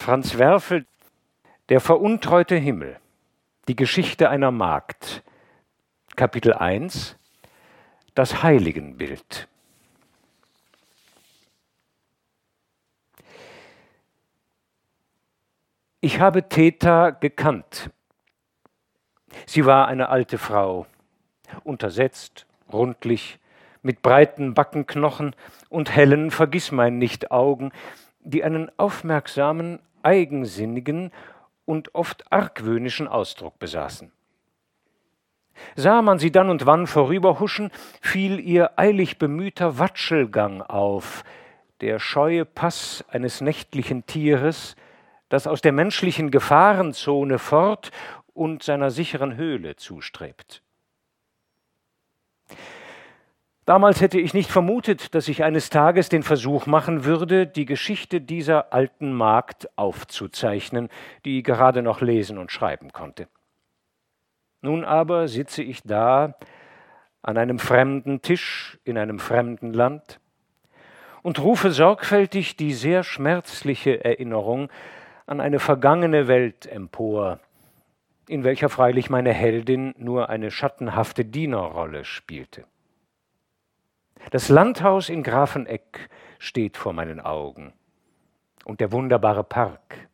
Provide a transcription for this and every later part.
Franz Werfel, Der veruntreute Himmel, die Geschichte einer Magd, Kapitel 1, das Heiligenbild. Ich habe Theta gekannt. Sie war eine alte Frau, untersetzt, rundlich, mit breiten Backenknochen und hellen Vergissmeinnicht-Augen, die einen aufmerksamen, eigensinnigen und oft argwöhnischen Ausdruck besaßen. Sah man sie dann und wann vorüberhuschen, fiel ihr eilig bemühter Watschelgang auf, der scheue Pass eines nächtlichen Tieres, das aus der menschlichen Gefahrenzone fort und seiner sicheren Höhle zustrebt. Damals hätte ich nicht vermutet, dass ich eines Tages den Versuch machen würde, die Geschichte dieser alten Magd aufzuzeichnen, die gerade noch lesen und schreiben konnte. Nun aber sitze ich da an einem fremden Tisch in einem fremden Land und rufe sorgfältig die sehr schmerzliche Erinnerung an eine vergangene Welt empor, in welcher freilich meine Heldin nur eine schattenhafte Dienerrolle spielte. Das Landhaus in Grafeneck steht vor meinen Augen und der wunderbare Park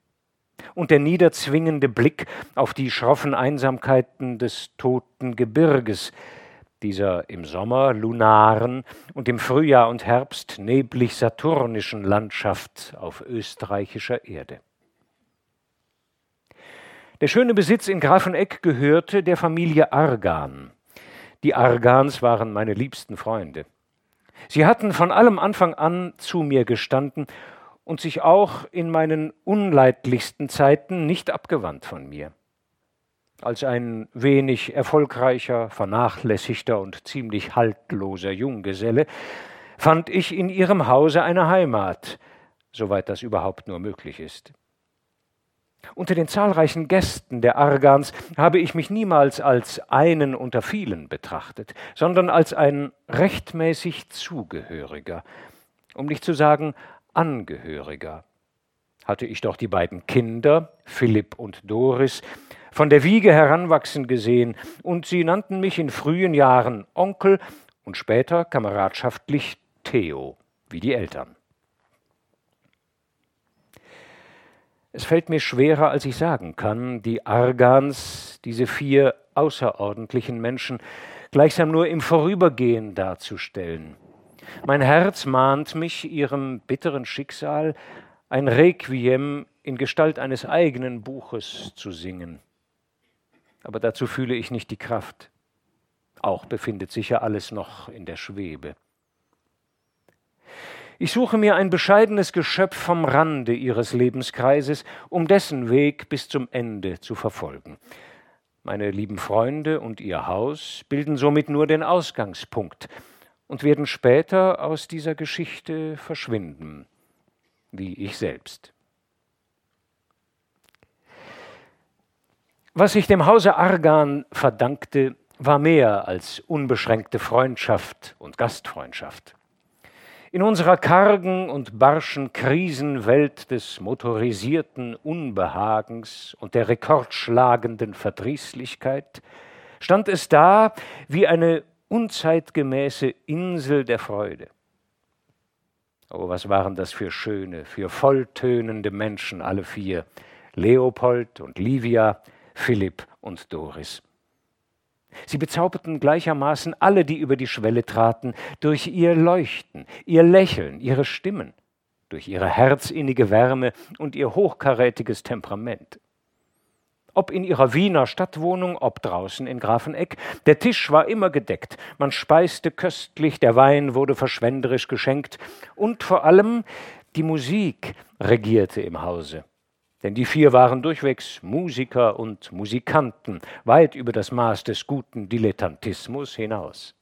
und der niederzwingende Blick auf die schroffen Einsamkeiten des toten Gebirges, dieser im Sommer lunaren und im Frühjahr und Herbst neblig saturnischen Landschaft auf österreichischer Erde. Der schöne Besitz in Grafeneck gehörte der Familie Argan. Die Argans waren meine liebsten Freunde. Sie hatten von allem Anfang an zu mir gestanden und sich auch in meinen unleidlichsten Zeiten nicht abgewandt von mir. Als ein wenig erfolgreicher, vernachlässigter und ziemlich haltloser Junggeselle fand ich in ihrem Hause eine Heimat, soweit das überhaupt nur möglich ist. Unter den zahlreichen Gästen der Argans habe ich mich niemals als einen unter vielen betrachtet, sondern als ein rechtmäßig Zugehöriger, um nicht zu sagen Angehöriger. Hatte ich doch die beiden Kinder, Philipp und Doris, von der Wiege heranwachsen gesehen, und sie nannten mich in frühen Jahren Onkel und später kameradschaftlich Theo, wie die Eltern. Es fällt mir schwerer, als ich sagen kann, die Argans, diese vier außerordentlichen Menschen, gleichsam nur im Vorübergehen darzustellen. Mein Herz mahnt mich, ihrem bitteren Schicksal ein Requiem in Gestalt eines eigenen Buches zu singen. Aber dazu fühle ich nicht die Kraft. Auch befindet sich ja alles noch in der Schwebe. Ich suche mir ein bescheidenes Geschöpf vom Rande ihres Lebenskreises, um dessen Weg bis zum Ende zu verfolgen. Meine lieben Freunde und ihr Haus bilden somit nur den Ausgangspunkt und werden später aus dieser Geschichte verschwinden, wie ich selbst. Was ich dem Hause Argan verdankte, war mehr als unbeschränkte Freundschaft und Gastfreundschaft. In unserer kargen und barschen Krisenwelt des motorisierten Unbehagens und der rekordschlagenden Verdrießlichkeit stand es da wie eine unzeitgemäße Insel der Freude. Oh, was waren das für schöne, für volltönende Menschen, alle vier, Leopold und Livia, Philipp und Doris. Sie bezauberten gleichermaßen alle, die über die Schwelle traten, durch ihr Leuchten, ihr Lächeln, ihre Stimmen, durch ihre herzinnige Wärme und ihr hochkarätiges Temperament. Ob in ihrer Wiener Stadtwohnung, ob draußen in Grafeneck, der Tisch war immer gedeckt, man speiste köstlich, der Wein wurde verschwenderisch geschenkt und vor allem die Musik regierte im Hause. Denn die vier waren durchwegs Musiker und Musikanten, weit über das Maß des guten Dilettantismus hinaus.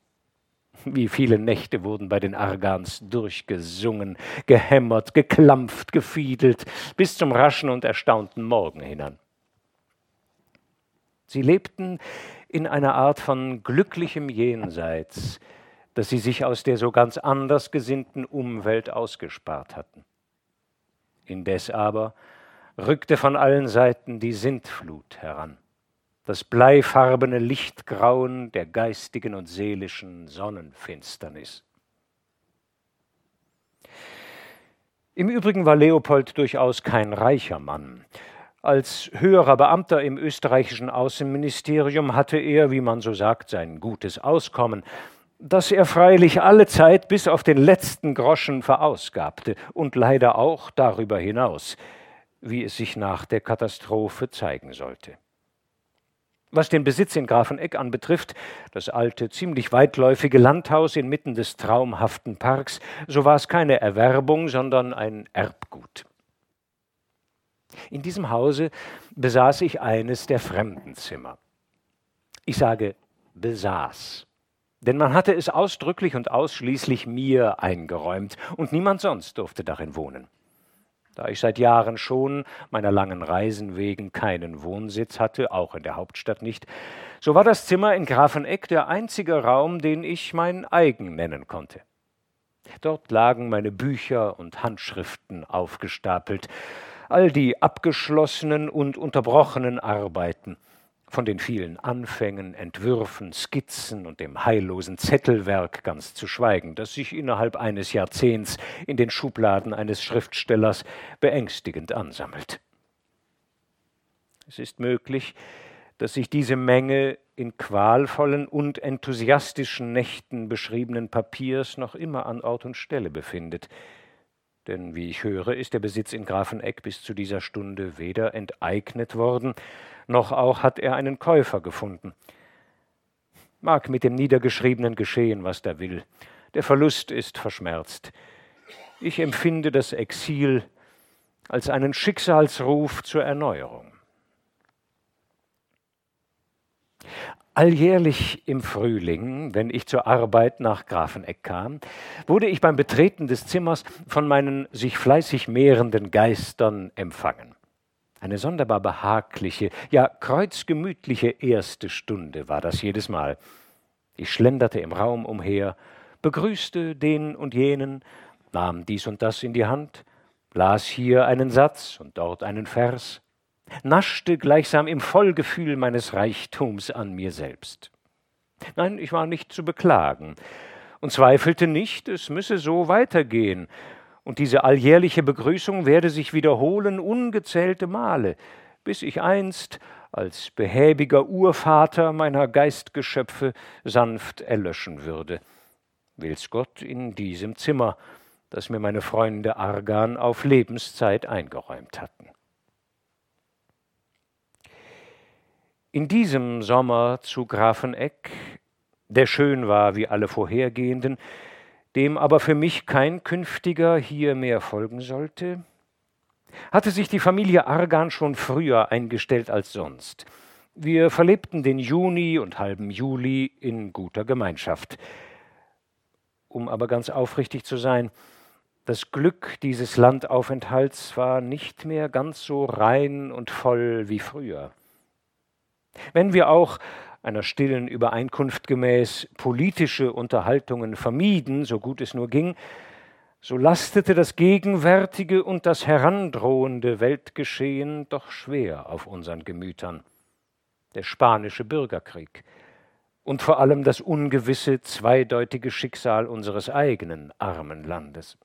Wie viele Nächte wurden bei den Argans durchgesungen, gehämmert, geklampft, gefiedelt, bis zum raschen und erstaunten Morgen hinan. Sie lebten in einer Art von glücklichem Jenseits, das sie sich aus der so ganz anders gesinnten Umwelt ausgespart hatten. Indes aber rückte von allen Seiten die Sintflut heran, das bleifarbene Lichtgrauen der geistigen und seelischen Sonnenfinsternis. Im Übrigen war Leopold durchaus kein reicher Mann. Als höherer Beamter im österreichischen Außenministerium hatte er, wie man so sagt, sein gutes Auskommen, das er freilich alle Zeit bis auf den letzten Groschen verausgabte und leider auch darüber hinaus, wie es sich nach der Katastrophe zeigen sollte. Was den Besitz in Grafeneck anbetrifft, das alte, ziemlich weitläufige Landhaus inmitten des traumhaften Parks, so war es keine Erwerbung, sondern ein Erbgut. In diesem Hause besaß ich eines der Fremdenzimmer. Ich sage besaß, denn man hatte es ausdrücklich und ausschließlich mir eingeräumt, und niemand sonst durfte darin wohnen. Da ich seit Jahren schon meiner langen Reisen wegen keinen Wohnsitz hatte, auch in der Hauptstadt nicht, so war das Zimmer in Grafeneck der einzige Raum, den ich mein eigen nennen konnte. Dort lagen meine Bücher und Handschriften aufgestapelt, all die abgeschlossenen und unterbrochenen Arbeiten, von den vielen Anfängen, Entwürfen, Skizzen und dem heillosen Zettelwerk ganz zu schweigen, das sich innerhalb eines Jahrzehnts in den Schubladen eines Schriftstellers beängstigend ansammelt. Es ist möglich, dass sich diese Menge in qualvollen und enthusiastischen Nächten beschriebenen Papiers noch immer an Ort und Stelle befindet, denn wie ich höre, ist der Besitz in Grafeneck bis zu dieser Stunde weder enteignet worden, noch auch hat er einen Käufer gefunden. Mag mit dem Niedergeschriebenen geschehen, was da will. Der Verlust ist verschmerzt. Ich empfinde das Exil als einen Schicksalsruf zur Erneuerung. Alljährlich im Frühling, wenn ich zur Arbeit nach Grafeneck kam, wurde ich beim Betreten des Zimmers von meinen sich fleißig mehrenden Geistern empfangen. Eine sonderbar behagliche, ja kreuzgemütliche erste Stunde war das jedes Mal. Ich schlenderte im Raum umher, begrüßte den und jenen, nahm dies und das in die Hand, las hier einen Satz und dort einen Vers, naschte gleichsam im Vollgefühl meines Reichtums an mir selbst. Nein, ich war nicht zu beklagen und zweifelte nicht, es müsse so weitergehen, und diese alljährliche Begrüßung werde sich wiederholen ungezählte Male, bis ich einst als behäbiger Urvater meiner Geistgeschöpfe sanft erlöschen würde. Will's Gott in diesem Zimmer, das mir meine Freunde Argan auf Lebenszeit eingeräumt hatten. In diesem Sommer zu Grafeneck, der schön war wie alle vorhergehenden, dem aber für mich kein künftiger hier mehr folgen sollte, hatte sich die Familie Argan schon früher eingestellt als sonst. Wir verlebten den Juni und halben Juli in guter Gemeinschaft. Um aber ganz aufrichtig zu sein, das Glück dieses Landaufenthalts war nicht mehr ganz so rein und voll wie früher. Wenn wir auch einer stillen Übereinkunft gemäß politische Unterhaltungen vermieden, so gut es nur ging, so lastete das gegenwärtige und das herandrohende Weltgeschehen doch schwer auf unseren Gemütern. Der spanische Bürgerkrieg und vor allem das ungewisse, zweideutige Schicksal unseres eigenen armen Landes.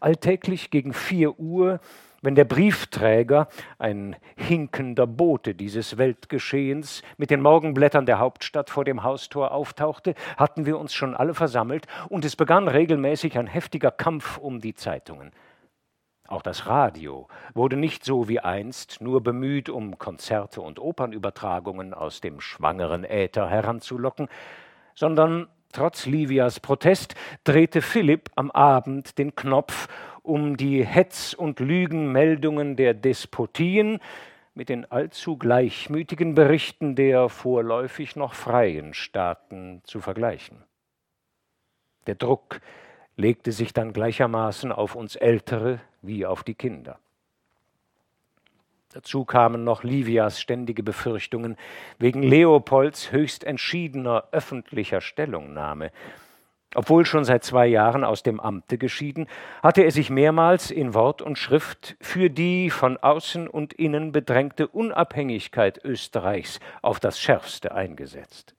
Alltäglich gegen vier Uhr wenn der Briefträger, ein hinkender Bote dieses Weltgeschehens, mit den Morgenblättern der Hauptstadt vor dem Haustor auftauchte, hatten wir uns schon alle versammelt und es begann regelmäßig ein heftiger Kampf um die Zeitungen. Auch das Radio wurde nicht so wie einst nur bemüht, um Konzerte und Opernübertragungen aus dem schwangeren Äther heranzulocken, sondern trotz Livias Protest drehte Philipp am Abend den Knopf um die Hetz- und Lügenmeldungen der Despotien mit den allzu gleichmütigen Berichten der vorläufig noch freien Staaten zu vergleichen. Der Druck legte sich dann gleichermaßen auf uns Ältere wie auf die Kinder. Dazu kamen noch Livias ständige Befürchtungen wegen Leopolds höchst entschiedener öffentlicher Stellungnahme, Obwohl schon seit zwei Jahren aus dem Amte geschieden, hatte er sich mehrmals in Wort und Schrift für die von außen und innen bedrängte Unabhängigkeit Österreichs auf das schärfste eingesetzt.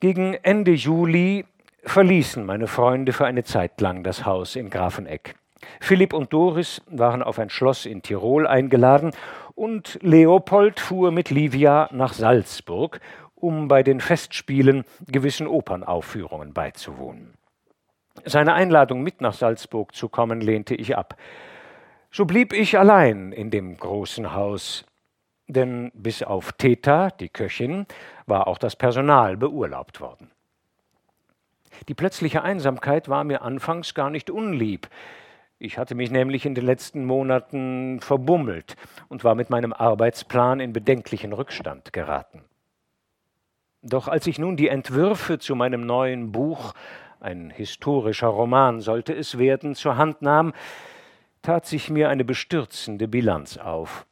Gegen Ende Juli verließen meine Freunde für eine Zeit lang das Haus in Grafeneck. Philipp und Doris waren auf ein Schloss in Tirol eingeladen und Leopold fuhr mit Livia nach Salzburg, um bei den Festspielen gewissen Opernaufführungen beizuwohnen. Seine Einladung, mit nach Salzburg zu kommen, lehnte ich ab. So blieb ich allein in dem großen Haus, denn bis auf Theta, die Köchin, war auch das Personal beurlaubt worden. Die plötzliche Einsamkeit war mir anfangs gar nicht unlieb. Ich hatte mich nämlich in den letzten Monaten verbummelt und war mit meinem Arbeitsplan in bedenklichen Rückstand geraten. Doch als ich nun die Entwürfe zu meinem neuen Buch, ein historischer Roman sollte es werden, zur Hand nahm, tat sich mir eine bestürzende Bilanz auf.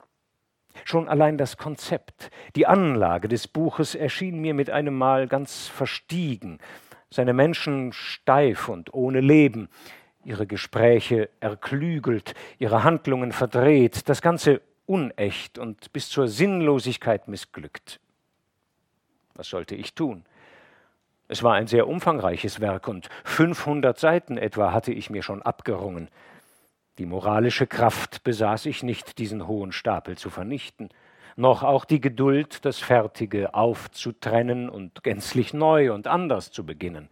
Schon allein das Konzept, die Anlage des Buches erschien mir mit einem Mal ganz verstiegen, seine Menschen steif und ohne Leben, ihre Gespräche erklügelt, ihre Handlungen verdreht, das Ganze unecht und bis zur Sinnlosigkeit missglückt. Was sollte ich tun? Es war ein sehr umfangreiches Werk und 500 Seiten etwa hatte ich mir schon abgerungen. Die moralische Kraft besaß ich nicht, diesen hohen Stapel zu vernichten, noch auch die Geduld, das Fertige aufzutrennen und gänzlich neu und anders zu beginnen.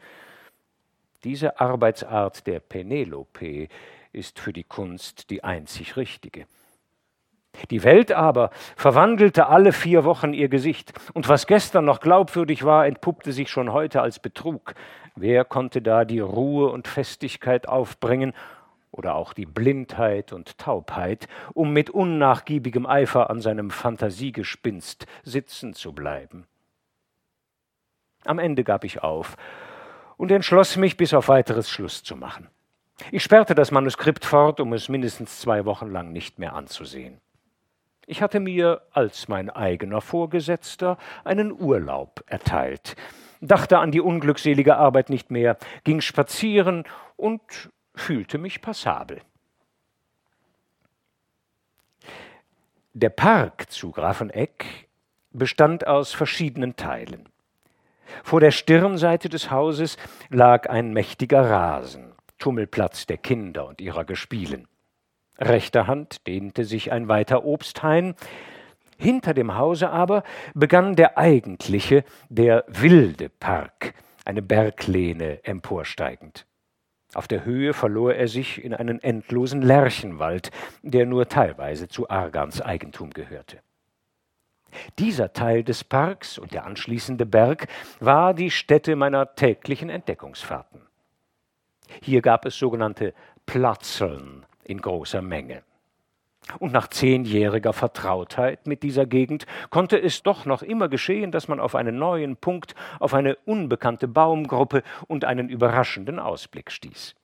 Diese Arbeitsart der Penelope ist für die Kunst die einzig richtige. Die Welt aber verwandelte alle vier Wochen ihr Gesicht, und was gestern noch glaubwürdig war, entpuppte sich schon heute als Betrug. Wer konnte da die Ruhe und Festigkeit aufbringen oder auch die Blindheit und Taubheit, um mit unnachgiebigem Eifer an seinem Fantasiegespinst sitzen zu bleiben? Am Ende gab ich auf und entschloss mich, bis auf weiteres Schluss zu machen. Ich sperrte das Manuskript fort, um es mindestens zwei Wochen lang nicht mehr anzusehen. Ich hatte mir als mein eigener Vorgesetzter einen Urlaub erteilt, dachte an die unglückselige Arbeit nicht mehr, ging spazieren und fühlte mich passabel. Der Park zu Grafeneck bestand aus verschiedenen Teilen. Vor der Stirnseite des Hauses lag ein mächtiger Rasen, Tummelplatz der Kinder und ihrer Gespielen. Rechter Hand dehnte sich ein weiter Obsthain, hinter dem Hause aber begann der eigentliche, der wilde Park, eine Berglehne emporsteigend. Auf der Höhe verlor er sich in einen endlosen Lärchenwald, der nur teilweise zu Argans Eigentum gehörte. Dieser Teil des Parks und der anschließende Berg war die Stätte meiner täglichen Entdeckungsfahrten. Hier gab es sogenannte Platzeln, in großer Menge. Und nach zehnjähriger Vertrautheit mit dieser Gegend konnte es doch noch immer geschehen, dass man auf einen neuen Punkt, auf eine unbekannte Baumgruppe und einen überraschenden Ausblick stieß.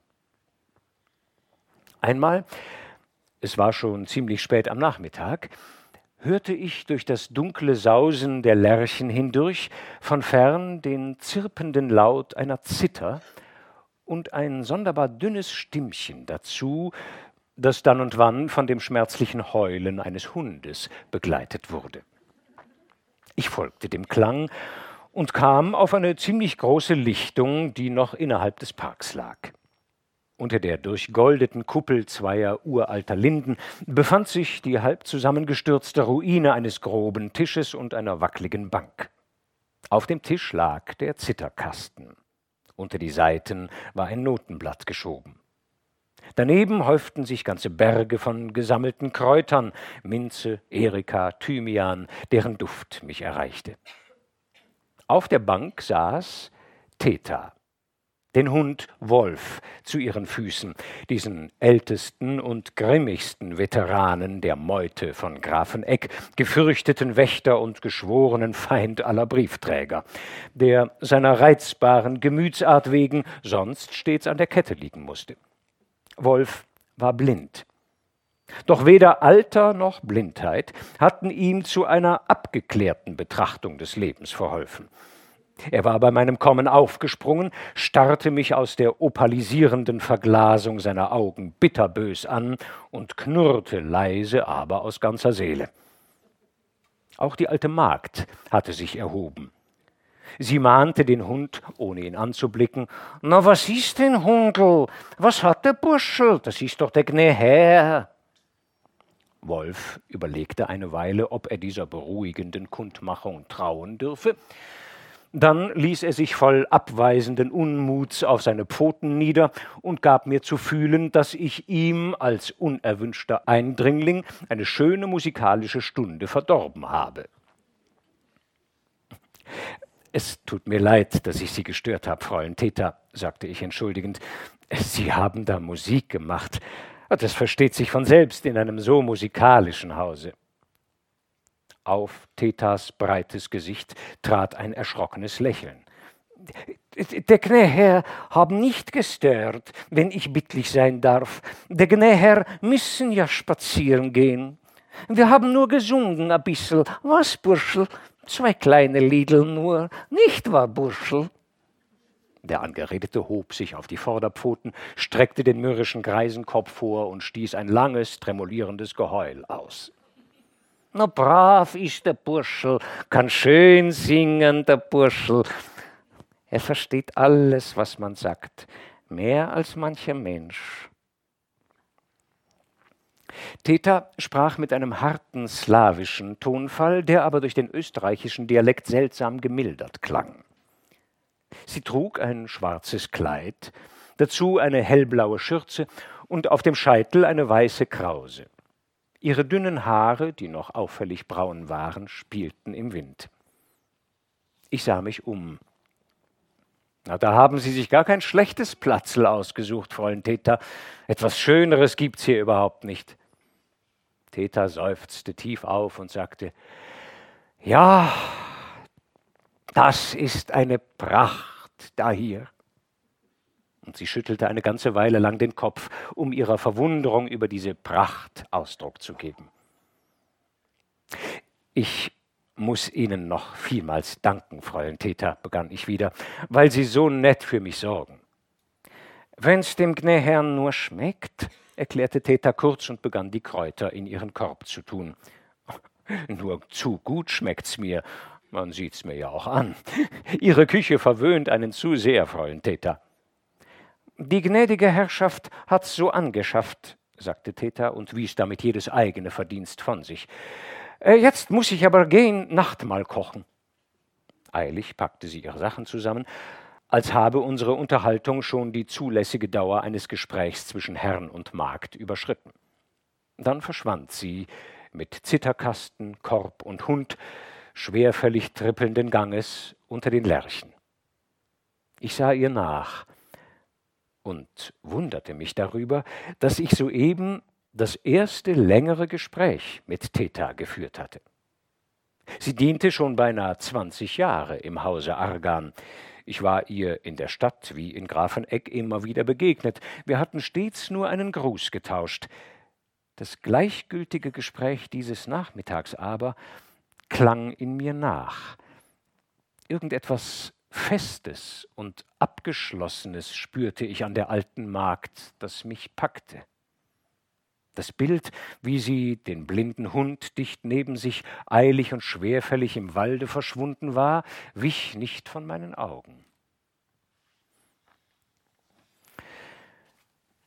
Einmal, es war schon ziemlich spät am Nachmittag, hörte ich durch das dunkle Sausen der Lerchen hindurch von fern den zirpenden Laut einer Zither und ein sonderbar dünnes Stimmchen dazu, das dann und wann von dem schmerzlichen Heulen eines Hundes begleitet wurde. Ich folgte dem Klang und kam auf eine ziemlich große Lichtung, die noch innerhalb des Parks lag. Unter der durchgoldeten Kuppel zweier uralter Linden befand sich die halb zusammengestürzte Ruine eines groben Tisches und einer wackligen Bank. Auf dem Tisch lag der Zitterkasten. Unter die Seiten war ein Notenblatt geschoben. Daneben häuften sich ganze Berge von gesammelten Kräutern, Minze, Erika, Thymian, deren Duft mich erreichte. Auf der Bank saß Theta, den Hund Wolf zu ihren Füßen, diesen ältesten und grimmigsten Veteranen der Meute von Grafeneck, gefürchteten Wächter und geschworenen Feind aller Briefträger, der seiner reizbaren Gemütsart wegen sonst stets an der Kette liegen musste. Wolf war blind. Doch weder Alter noch Blindheit hatten ihm zu einer abgeklärten Betrachtung des Lebens verholfen. Er war bei meinem Kommen aufgesprungen, starrte mich aus der opalisierenden Verglasung seiner Augen bitterbös an und knurrte leise, aber aus ganzer Seele. Auch die alte Magd hatte sich erhoben. Sie mahnte den Hund, ohne ihn anzublicken. Na, was ist denn, Hundel? Was hat der Burschel? Das ist doch der Gnäherr. Wolf überlegte eine Weile, ob er dieser beruhigenden Kundmachung trauen dürfe. Dann ließ er sich voll abweisenden Unmuts auf seine Pfoten nieder und gab mir zu fühlen, dass ich ihm als unerwünschter Eindringling eine schöne musikalische Stunde verdorben habe. Es tut mir leid, dass ich Sie gestört habe, Fräulein Theta, sagte ich entschuldigend. Sie haben da Musik gemacht. Das versteht sich von selbst in einem so musikalischen Hause. Auf Thetas breites Gesicht trat ein erschrockenes Lächeln. Der Gnäherr haben nicht gestört, wenn ich bittlich sein darf. Der Gnäherr müssen ja spazieren gehen. Wir haben nur gesungen a bissel. Was, Burschel? Zwei kleine Liedel nur. Nicht wahr, Burschel? Der Angeredete hob sich auf die Vorderpfoten, streckte den mürrischen Greisenkopf vor und stieß ein langes, tremolierendes Geheul aus. Na brav ist der Burschel, kann schön singen, der Burschel. Er versteht alles, was man sagt, mehr als mancher Mensch. Theta sprach mit einem harten slawischen Tonfall, der aber durch den österreichischen Dialekt seltsam gemildert klang. Sie trug ein schwarzes Kleid, dazu eine hellblaue Schürze und auf dem Scheitel eine weiße Krause. Ihre dünnen Haare, die noch auffällig braun waren, spielten im Wind. Ich sah mich um. Na, da haben Sie sich gar kein schlechtes Platzl ausgesucht, Fräulein Theta. Etwas Schöneres gibt's hier überhaupt nicht. Theta seufzte tief auf und sagte, ja, das ist eine Pracht da hier. Und sie schüttelte eine ganze Weile lang den Kopf, um ihrer Verwunderung über diese Pracht Ausdruck zu geben. Ich muss Ihnen noch vielmals danken, Fräulein Theta, begann ich wieder, weil Sie so nett für mich sorgen. Wenn's dem Gnäherrn nur schmeckt, erklärte Theta kurz und begann die Kräuter in ihren Korb zu tun. Nur zu gut schmeckt's mir, man sieht's mir ja auch an. Ihre Küche verwöhnt einen zu sehr, Fräulein Theta. Die gnädige Herrschaft hat's so angeschafft, sagte Theta und wies damit jedes eigene Verdienst von sich. Äh, jetzt muss ich aber gehen, Nachtmahl kochen. Eilig packte sie ihre Sachen zusammen, als habe unsere Unterhaltung schon die zulässige Dauer eines Gesprächs zwischen Herrn und Magd überschritten. Dann verschwand sie mit Zitterkasten, Korb und Hund schwerfällig trippelnden Ganges unter den Lärchen. Ich sah ihr nach, und wunderte mich darüber, dass ich soeben das erste längere Gespräch mit Theta geführt hatte. Sie diente schon beinahe zwanzig Jahre im Hause Argan. Ich war ihr in der Stadt wie in Grafeneck immer wieder begegnet. Wir hatten stets nur einen Gruß getauscht. Das gleichgültige Gespräch dieses Nachmittags aber klang in mir nach. Irgendetwas Festes und Abgeschlossenes spürte ich an der alten Magd, das mich packte. Das Bild, wie sie, den blinden Hund dicht neben sich, eilig und schwerfällig im Walde verschwunden war, wich nicht von meinen Augen.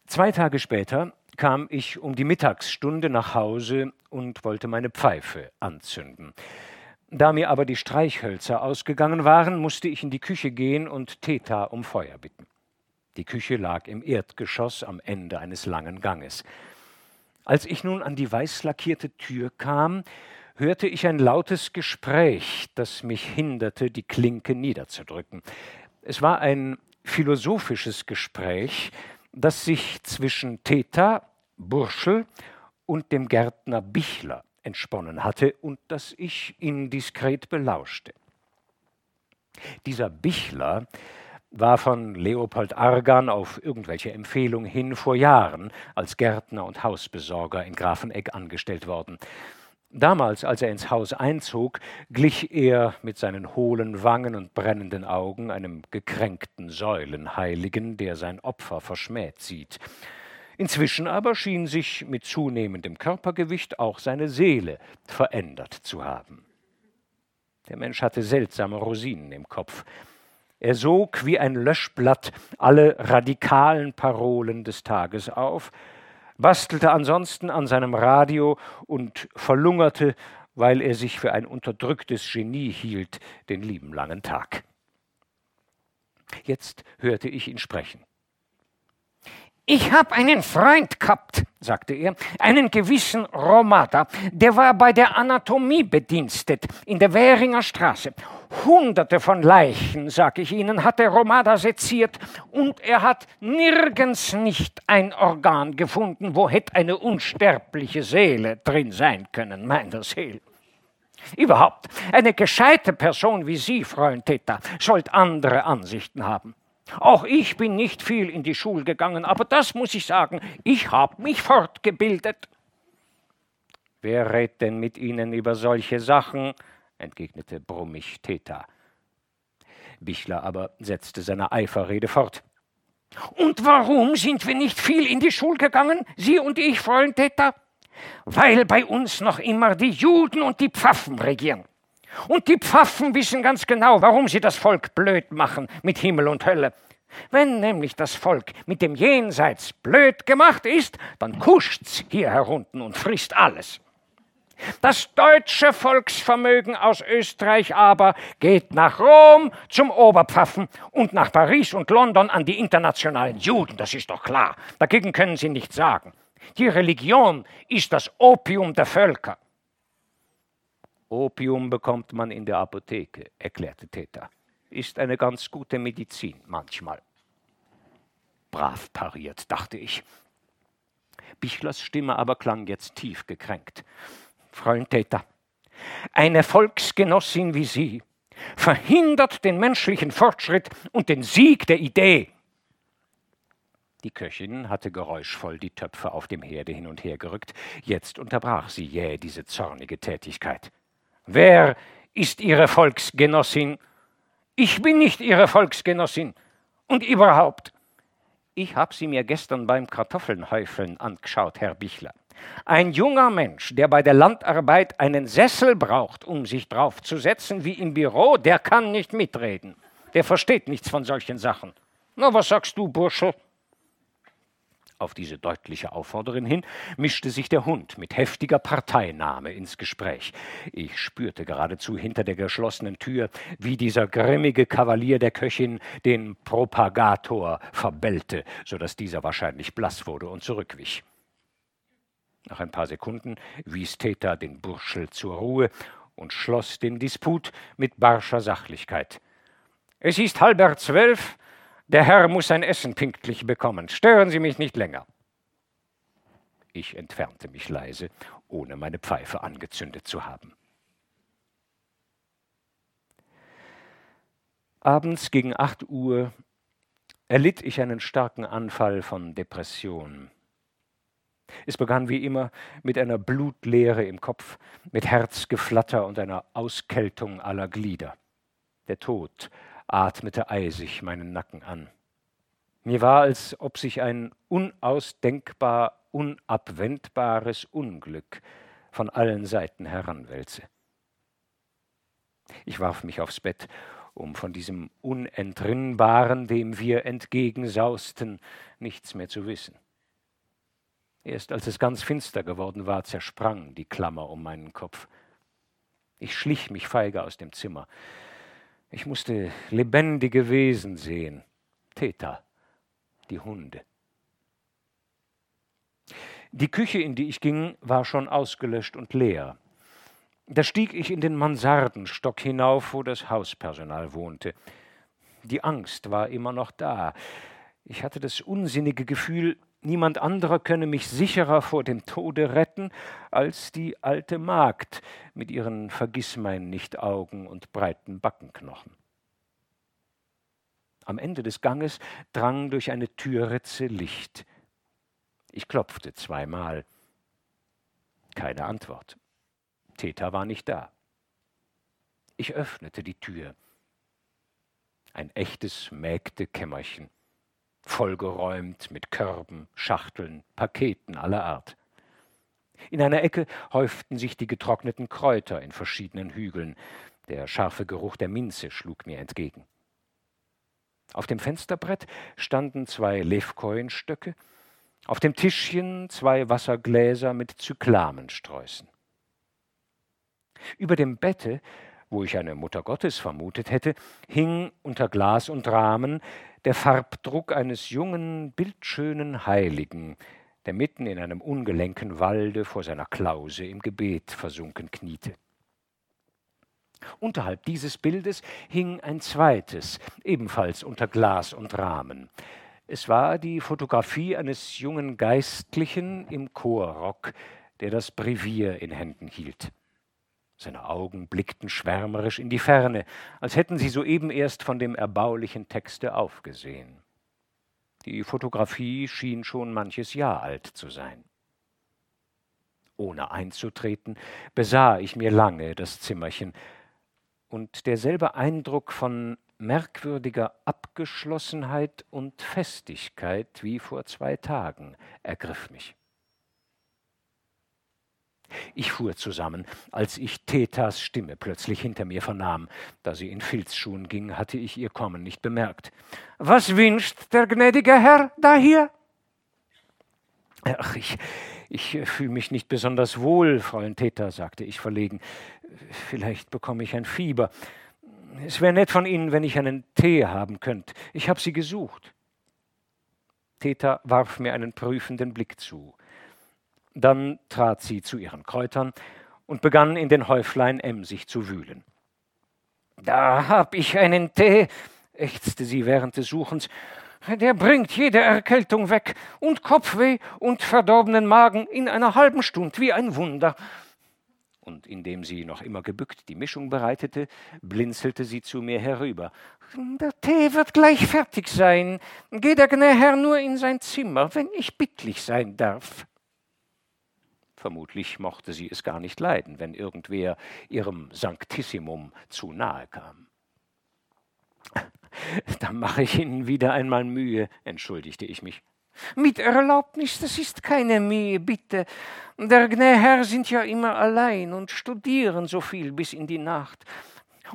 Zwei Tage später kam ich um die Mittagsstunde nach Hause und wollte meine Pfeife anzünden. Da mir aber die Streichhölzer ausgegangen waren, musste ich in die Küche gehen und Theta um Feuer bitten. Die Küche lag im Erdgeschoss am Ende eines langen Ganges. Als ich nun an die weiß lackierte Tür kam, hörte ich ein lautes Gespräch, das mich hinderte, die Klinke niederzudrücken. Es war ein philosophisches Gespräch, das sich zwischen Theta, Burschel und dem Gärtner Bichler entsponnen hatte und das ich indiskret belauschte. Dieser Bichler war von Leopold Argan auf irgendwelche Empfehlung hin vor Jahren als Gärtner und Hausbesorger in Grafeneck angestellt worden. Damals, als er ins Haus einzog, glich er mit seinen hohlen Wangen und brennenden Augen einem gekränkten Säulenheiligen, der sein Opfer verschmäht sieht. Inzwischen aber schien sich mit zunehmendem Körpergewicht auch seine Seele verändert zu haben. Der Mensch hatte seltsame Rosinen im Kopf. Er sog wie ein Löschblatt alle radikalen Parolen des Tages auf, bastelte ansonsten an seinem Radio und verlungerte, weil er sich für ein unterdrücktes Genie hielt, den lieben langen Tag. Jetzt hörte ich ihn sprechen. Ich habe einen Freund gehabt, sagte er, einen gewissen Romata, der war bei der Anatomie bedienstet in der Währinger Straße. Hunderte von Leichen, sag ich Ihnen, hat der Romata seziert und er hat nirgends nicht ein Organ gefunden, wo hätte eine unsterbliche Seele drin sein können, meiner Seele. Überhaupt, eine gescheite Person wie Sie, Freund Theta, sollte andere Ansichten haben. Auch ich bin nicht viel in die Schule gegangen, aber das muss ich sagen, ich habe mich fortgebildet. Wer redet denn mit Ihnen über solche Sachen? entgegnete brummig Theta. Bichler aber setzte seine Eiferrede fort. Und warum sind wir nicht viel in die Schule gegangen, Sie und ich, Freund Theta? Weil bei uns noch immer die Juden und die Pfaffen regieren. Und die Pfaffen wissen ganz genau, warum sie das Volk blöd machen mit Himmel und Hölle. Wenn nämlich das Volk mit dem Jenseits blöd gemacht ist, dann kuscht's hier herunten und frisst alles. Das deutsche Volksvermögen aus Österreich aber geht nach Rom zum Oberpfaffen und nach Paris und London an die internationalen Juden, das ist doch klar. Dagegen können Sie nichts sagen. Die Religion ist das Opium der Völker. Opium bekommt man in der Apotheke, erklärte Theta. Ist eine ganz gute Medizin manchmal. Brav pariert, dachte ich. Bichlers Stimme aber klang jetzt tief gekränkt. Freund Theta, eine Volksgenossin wie Sie verhindert den menschlichen Fortschritt und den Sieg der Idee. Die Köchin hatte geräuschvoll die Töpfe auf dem Herde hin und her gerückt. Jetzt unterbrach sie jäh diese zornige Tätigkeit. Wer ist Ihre Volksgenossin? Ich bin nicht Ihre Volksgenossin. Und überhaupt. Ich habe sie mir gestern beim Kartoffelnhäufeln angeschaut, Herr Bichler. Ein junger Mensch, der bei der Landarbeit einen Sessel braucht, um sich draufzusetzen, wie im Büro, der kann nicht mitreden. Der versteht nichts von solchen Sachen. Na, was sagst du, Burschel? Auf diese deutliche Aufforderung hin mischte sich der Hund mit heftiger Parteinahme ins Gespräch. Ich spürte geradezu hinter der geschlossenen Tür, wie dieser grimmige Kavalier der Köchin den Propagator verbellte, so dass dieser wahrscheinlich blass wurde und zurückwich. Nach ein paar Sekunden wies Theta den Burschel zur Ruhe und schloss den Disput mit barscher Sachlichkeit. Es ist halber zwölf, der Herr muss sein Essen pünktlich bekommen. Stören Sie mich nicht länger. Ich entfernte mich leise, ohne meine Pfeife angezündet zu haben. Abends gegen acht Uhr erlitt ich einen starken Anfall von Depression. Es begann wie immer mit einer Blutleere im Kopf, mit Herzgeflatter und einer Auskältung aller Glieder. Der Tod atmete eisig meinen Nacken an. Mir war, als ob sich ein unausdenkbar, unabwendbares Unglück von allen Seiten heranwälze. Ich warf mich aufs Bett, um von diesem Unentrinnbaren, dem wir entgegensausten, nichts mehr zu wissen. Erst als es ganz finster geworden war, zersprang die Klammer um meinen Kopf. Ich schlich mich feige aus dem Zimmer. Ich musste lebendige Wesen sehen. Täter, die Hunde. Die Küche, in die ich ging, war schon ausgelöscht und leer. Da stieg ich in den Mansardenstock hinauf, wo das Hauspersonal wohnte. Die Angst war immer noch da. Ich hatte das unsinnige Gefühl, Niemand anderer könne mich sicherer vor dem Tode retten als die alte Magd mit ihren Vergissmeinnicht-Augen und breiten Backenknochen. Am Ende des Ganges drang durch eine Türritze Licht. Ich klopfte zweimal. Keine Antwort. Theta war nicht da. Ich öffnete die Tür. Ein echtes Mägdekämmerchen, vollgeräumt mit Körben, Schachteln, Paketen aller Art. In einer Ecke häuften sich die getrockneten Kräuter in verschiedenen Hügeln. Der scharfe Geruch der Minze schlug mir entgegen. Auf dem Fensterbrett standen zwei Levkoinstöcke, auf dem Tischchen zwei Wassergläser mit Zyklamensträußen. Über dem Bette, wo ich eine Mutter Gottes vermutet hätte, hing unter Glas und Rahmen der Farbdruck eines jungen, bildschönen Heiligen, der mitten in einem ungelenken Walde vor seiner Klause im Gebet versunken kniete. Unterhalb dieses Bildes hing ein zweites, ebenfalls unter Glas und Rahmen. Es war die Fotografie eines jungen Geistlichen im Chorrock, der das Brevier in Händen hielt. Seine Augen blickten schwärmerisch in die Ferne, als hätten sie soeben erst von dem erbaulichen Texte aufgesehen. Die Fotografie schien schon manches Jahr alt zu sein. Ohne einzutreten, besah ich mir lange das Zimmerchen, und derselbe Eindruck von merkwürdiger Abgeschlossenheit und Festigkeit wie vor zwei Tagen ergriff mich. Ich fuhr zusammen, als ich Thetas Stimme plötzlich hinter mir vernahm. Da sie in Filzschuhen ging, hatte ich ihr Kommen nicht bemerkt. Was wünscht der gnädige Herr da hier? Ach, ich, ich fühle mich nicht besonders wohl, Fräulein Theta, sagte ich verlegen. Vielleicht bekomme ich ein Fieber. Es wäre nett von Ihnen, wenn ich einen Tee haben könnte. Ich habe Sie gesucht. Theta warf mir einen prüfenden Blick zu. Dann trat sie zu ihren Kräutern und begann in den Häuflein emsig zu wühlen. Da hab ich einen Tee, ächzte sie während des Suchens. Der bringt jede Erkältung weg und Kopfweh und verdorbenen Magen in einer halben Stunde wie ein Wunder und indem sie noch immer gebückt die Mischung bereitete, blinzelte sie zu mir herüber. Der Tee wird gleich fertig sein. Geh der Gnäherr nur in sein Zimmer, wenn ich bittlich sein darf. Vermutlich mochte sie es gar nicht leiden, wenn irgendwer ihrem Sanctissimum zu nahe kam. Da mache ich Ihnen wieder einmal Mühe, entschuldigte ich mich. Mit Erlaubnis, das ist keine Mühe, bitte. Der Gnäherr sind ja immer allein und studieren so viel bis in die Nacht.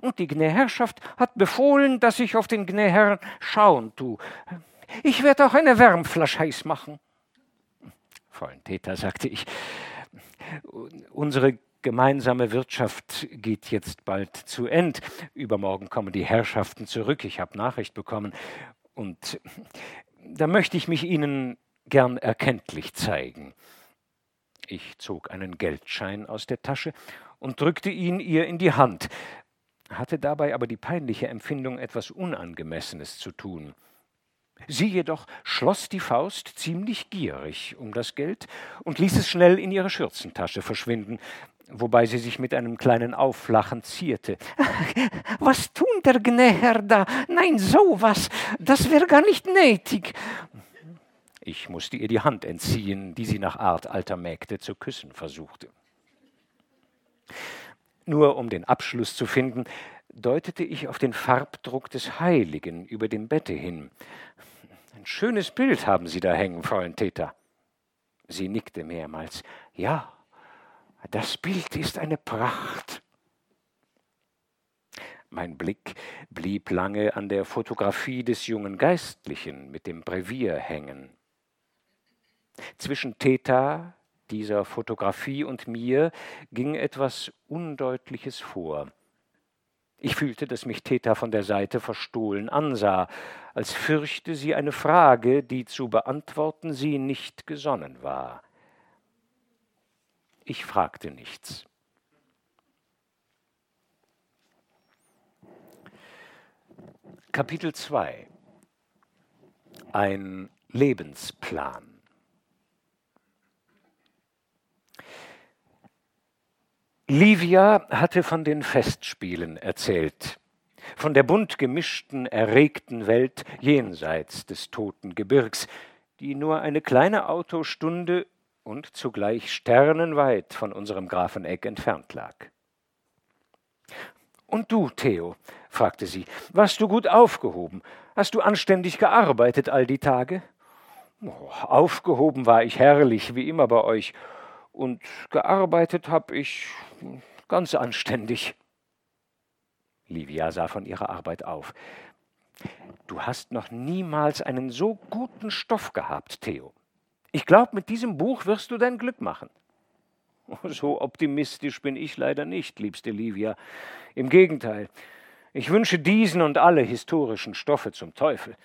Und die Gnäherrschaft hat befohlen, dass ich auf den Gnäherrn schauen tu. Ich werde auch eine Wärmflasche heiß machen. Fräulein Täter, sagte ich, unsere gemeinsame Wirtschaft geht jetzt bald zu End. Übermorgen kommen die Herrschaften zurück. Ich habe Nachricht bekommen. Und da möchte ich mich Ihnen gern erkenntlich zeigen. Ich zog einen Geldschein aus der Tasche und drückte ihn ihr in die Hand, hatte dabei aber die peinliche Empfindung, etwas Unangemessenes zu tun. Sie jedoch schloss die Faust ziemlich gierig um das Geld und ließ es schnell in ihre Schürzentasche verschwinden, wobei sie sich mit einem kleinen Aufflachen zierte. Was tun der Gnäherr da? Nein, sowas, das wäre gar nicht nötig. Ich musste ihr die Hand entziehen, die sie nach Art alter Mägde zu küssen versuchte. Nur um den Abschluss zu finden, deutete ich auf den Farbdruck des Heiligen über dem Bette hin. Ein schönes Bild haben Sie da hängen, Fräulein Täter. Sie nickte mehrmals. Ja, das Bild ist eine Pracht. Mein Blick blieb lange an der Fotografie des jungen Geistlichen mit dem Brevier hängen. Zwischen Theta, dieser Fotografie und mir ging etwas Undeutliches vor. Ich fühlte, dass mich Theta von der Seite verstohlen ansah, als fürchte sie eine Frage, die zu beantworten sie nicht gesonnen war. Ich fragte nichts. Kapitel 2 Ein Lebensplan Livia hatte von den Festspielen erzählt, von der bunt gemischten, erregten Welt jenseits des toten Gebirgs, die nur eine kleine Autostunde und zugleich sternenweit von unserem Grafeneck entfernt lag. Und du, Theo, fragte sie, warst du gut aufgehoben? Hast du anständig gearbeitet all die Tage? Oh, aufgehoben war ich herrlich, wie immer bei euch, und gearbeitet hab ich ganz anständig. Livia sah von ihrer Arbeit auf. Du hast noch niemals einen so guten Stoff gehabt, Theo. Ich glaube, mit diesem Buch wirst du dein Glück machen. So optimistisch bin ich leider nicht, liebste Livia. Im Gegenteil, ich wünsche diesen und alle historischen Stoffe zum Teufel.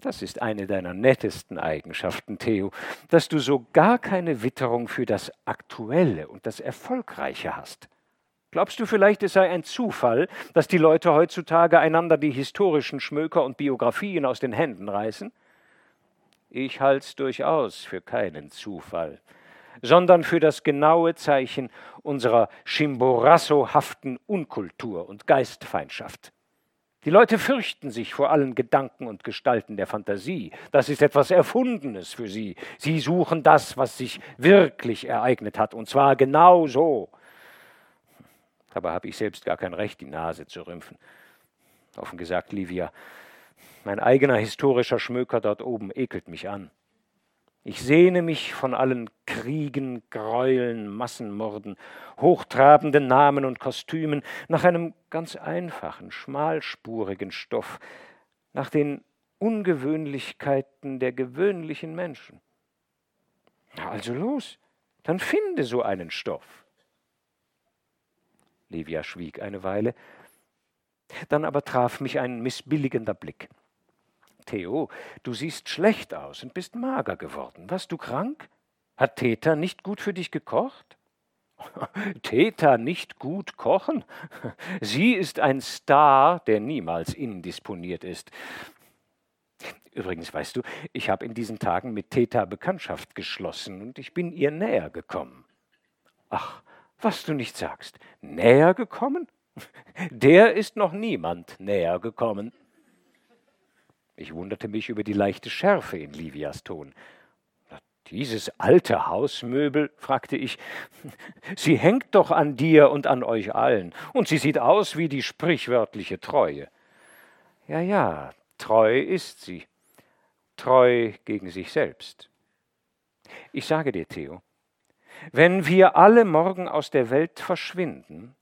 Das ist eine deiner nettesten Eigenschaften, Theo, dass du so gar keine Witterung für das Aktuelle und das Erfolgreiche hast. Glaubst du vielleicht, es sei ein Zufall, dass die Leute heutzutage einander die historischen Schmöker und Biografien aus den Händen reißen? Ich halt's durchaus für keinen Zufall sondern für das genaue Zeichen unserer Chimborasso-haften Unkultur und Geistfeindschaft. Die Leute fürchten sich vor allen Gedanken und Gestalten der Fantasie. Das ist etwas Erfundenes für sie. Sie suchen das, was sich wirklich ereignet hat, und zwar genau so. Dabei habe ich selbst gar kein Recht, die Nase zu rümpfen. Offen gesagt, Livia, mein eigener historischer Schmöker dort oben ekelt mich an. Ich sehne mich von allen Kriegen, Gräueln, Massenmorden, hochtrabenden Namen und Kostümen nach einem ganz einfachen, schmalspurigen Stoff, nach den Ungewöhnlichkeiten der gewöhnlichen Menschen. Also los, dann finde so einen Stoff. Livia schwieg eine Weile, dann aber traf mich ein missbilligender Blick. Theo, du siehst schlecht aus und bist mager geworden. Warst du krank? Hat Theta nicht gut für dich gekocht? Theta nicht gut kochen? Sie ist ein Star, der niemals indisponiert ist. Übrigens, weißt du, ich habe in diesen Tagen mit Theta Bekanntschaft geschlossen und ich bin ihr näher gekommen. Ach, was du nicht sagst. Näher gekommen? Der ist noch niemand näher gekommen. Ich wunderte mich über die leichte Schärfe in Livias Ton. Dieses alte Hausmöbel, fragte ich, sie hängt doch an dir und an euch allen, und sie sieht aus wie die sprichwörtliche Treue. Ja, ja, treu ist sie, treu gegen sich selbst. Ich sage dir, Theo, wenn wir alle morgen aus der Welt verschwinden,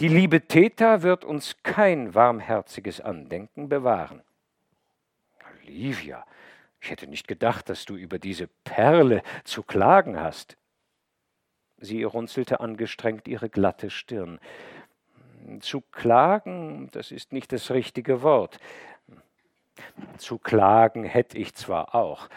die liebe Theta wird uns kein warmherziges Andenken bewahren. Olivia, ich hätte nicht gedacht, dass du über diese Perle zu klagen hast. Sie runzelte angestrengt ihre glatte Stirn. Zu klagen, das ist nicht das richtige Wort. Zu klagen hätte ich zwar auch.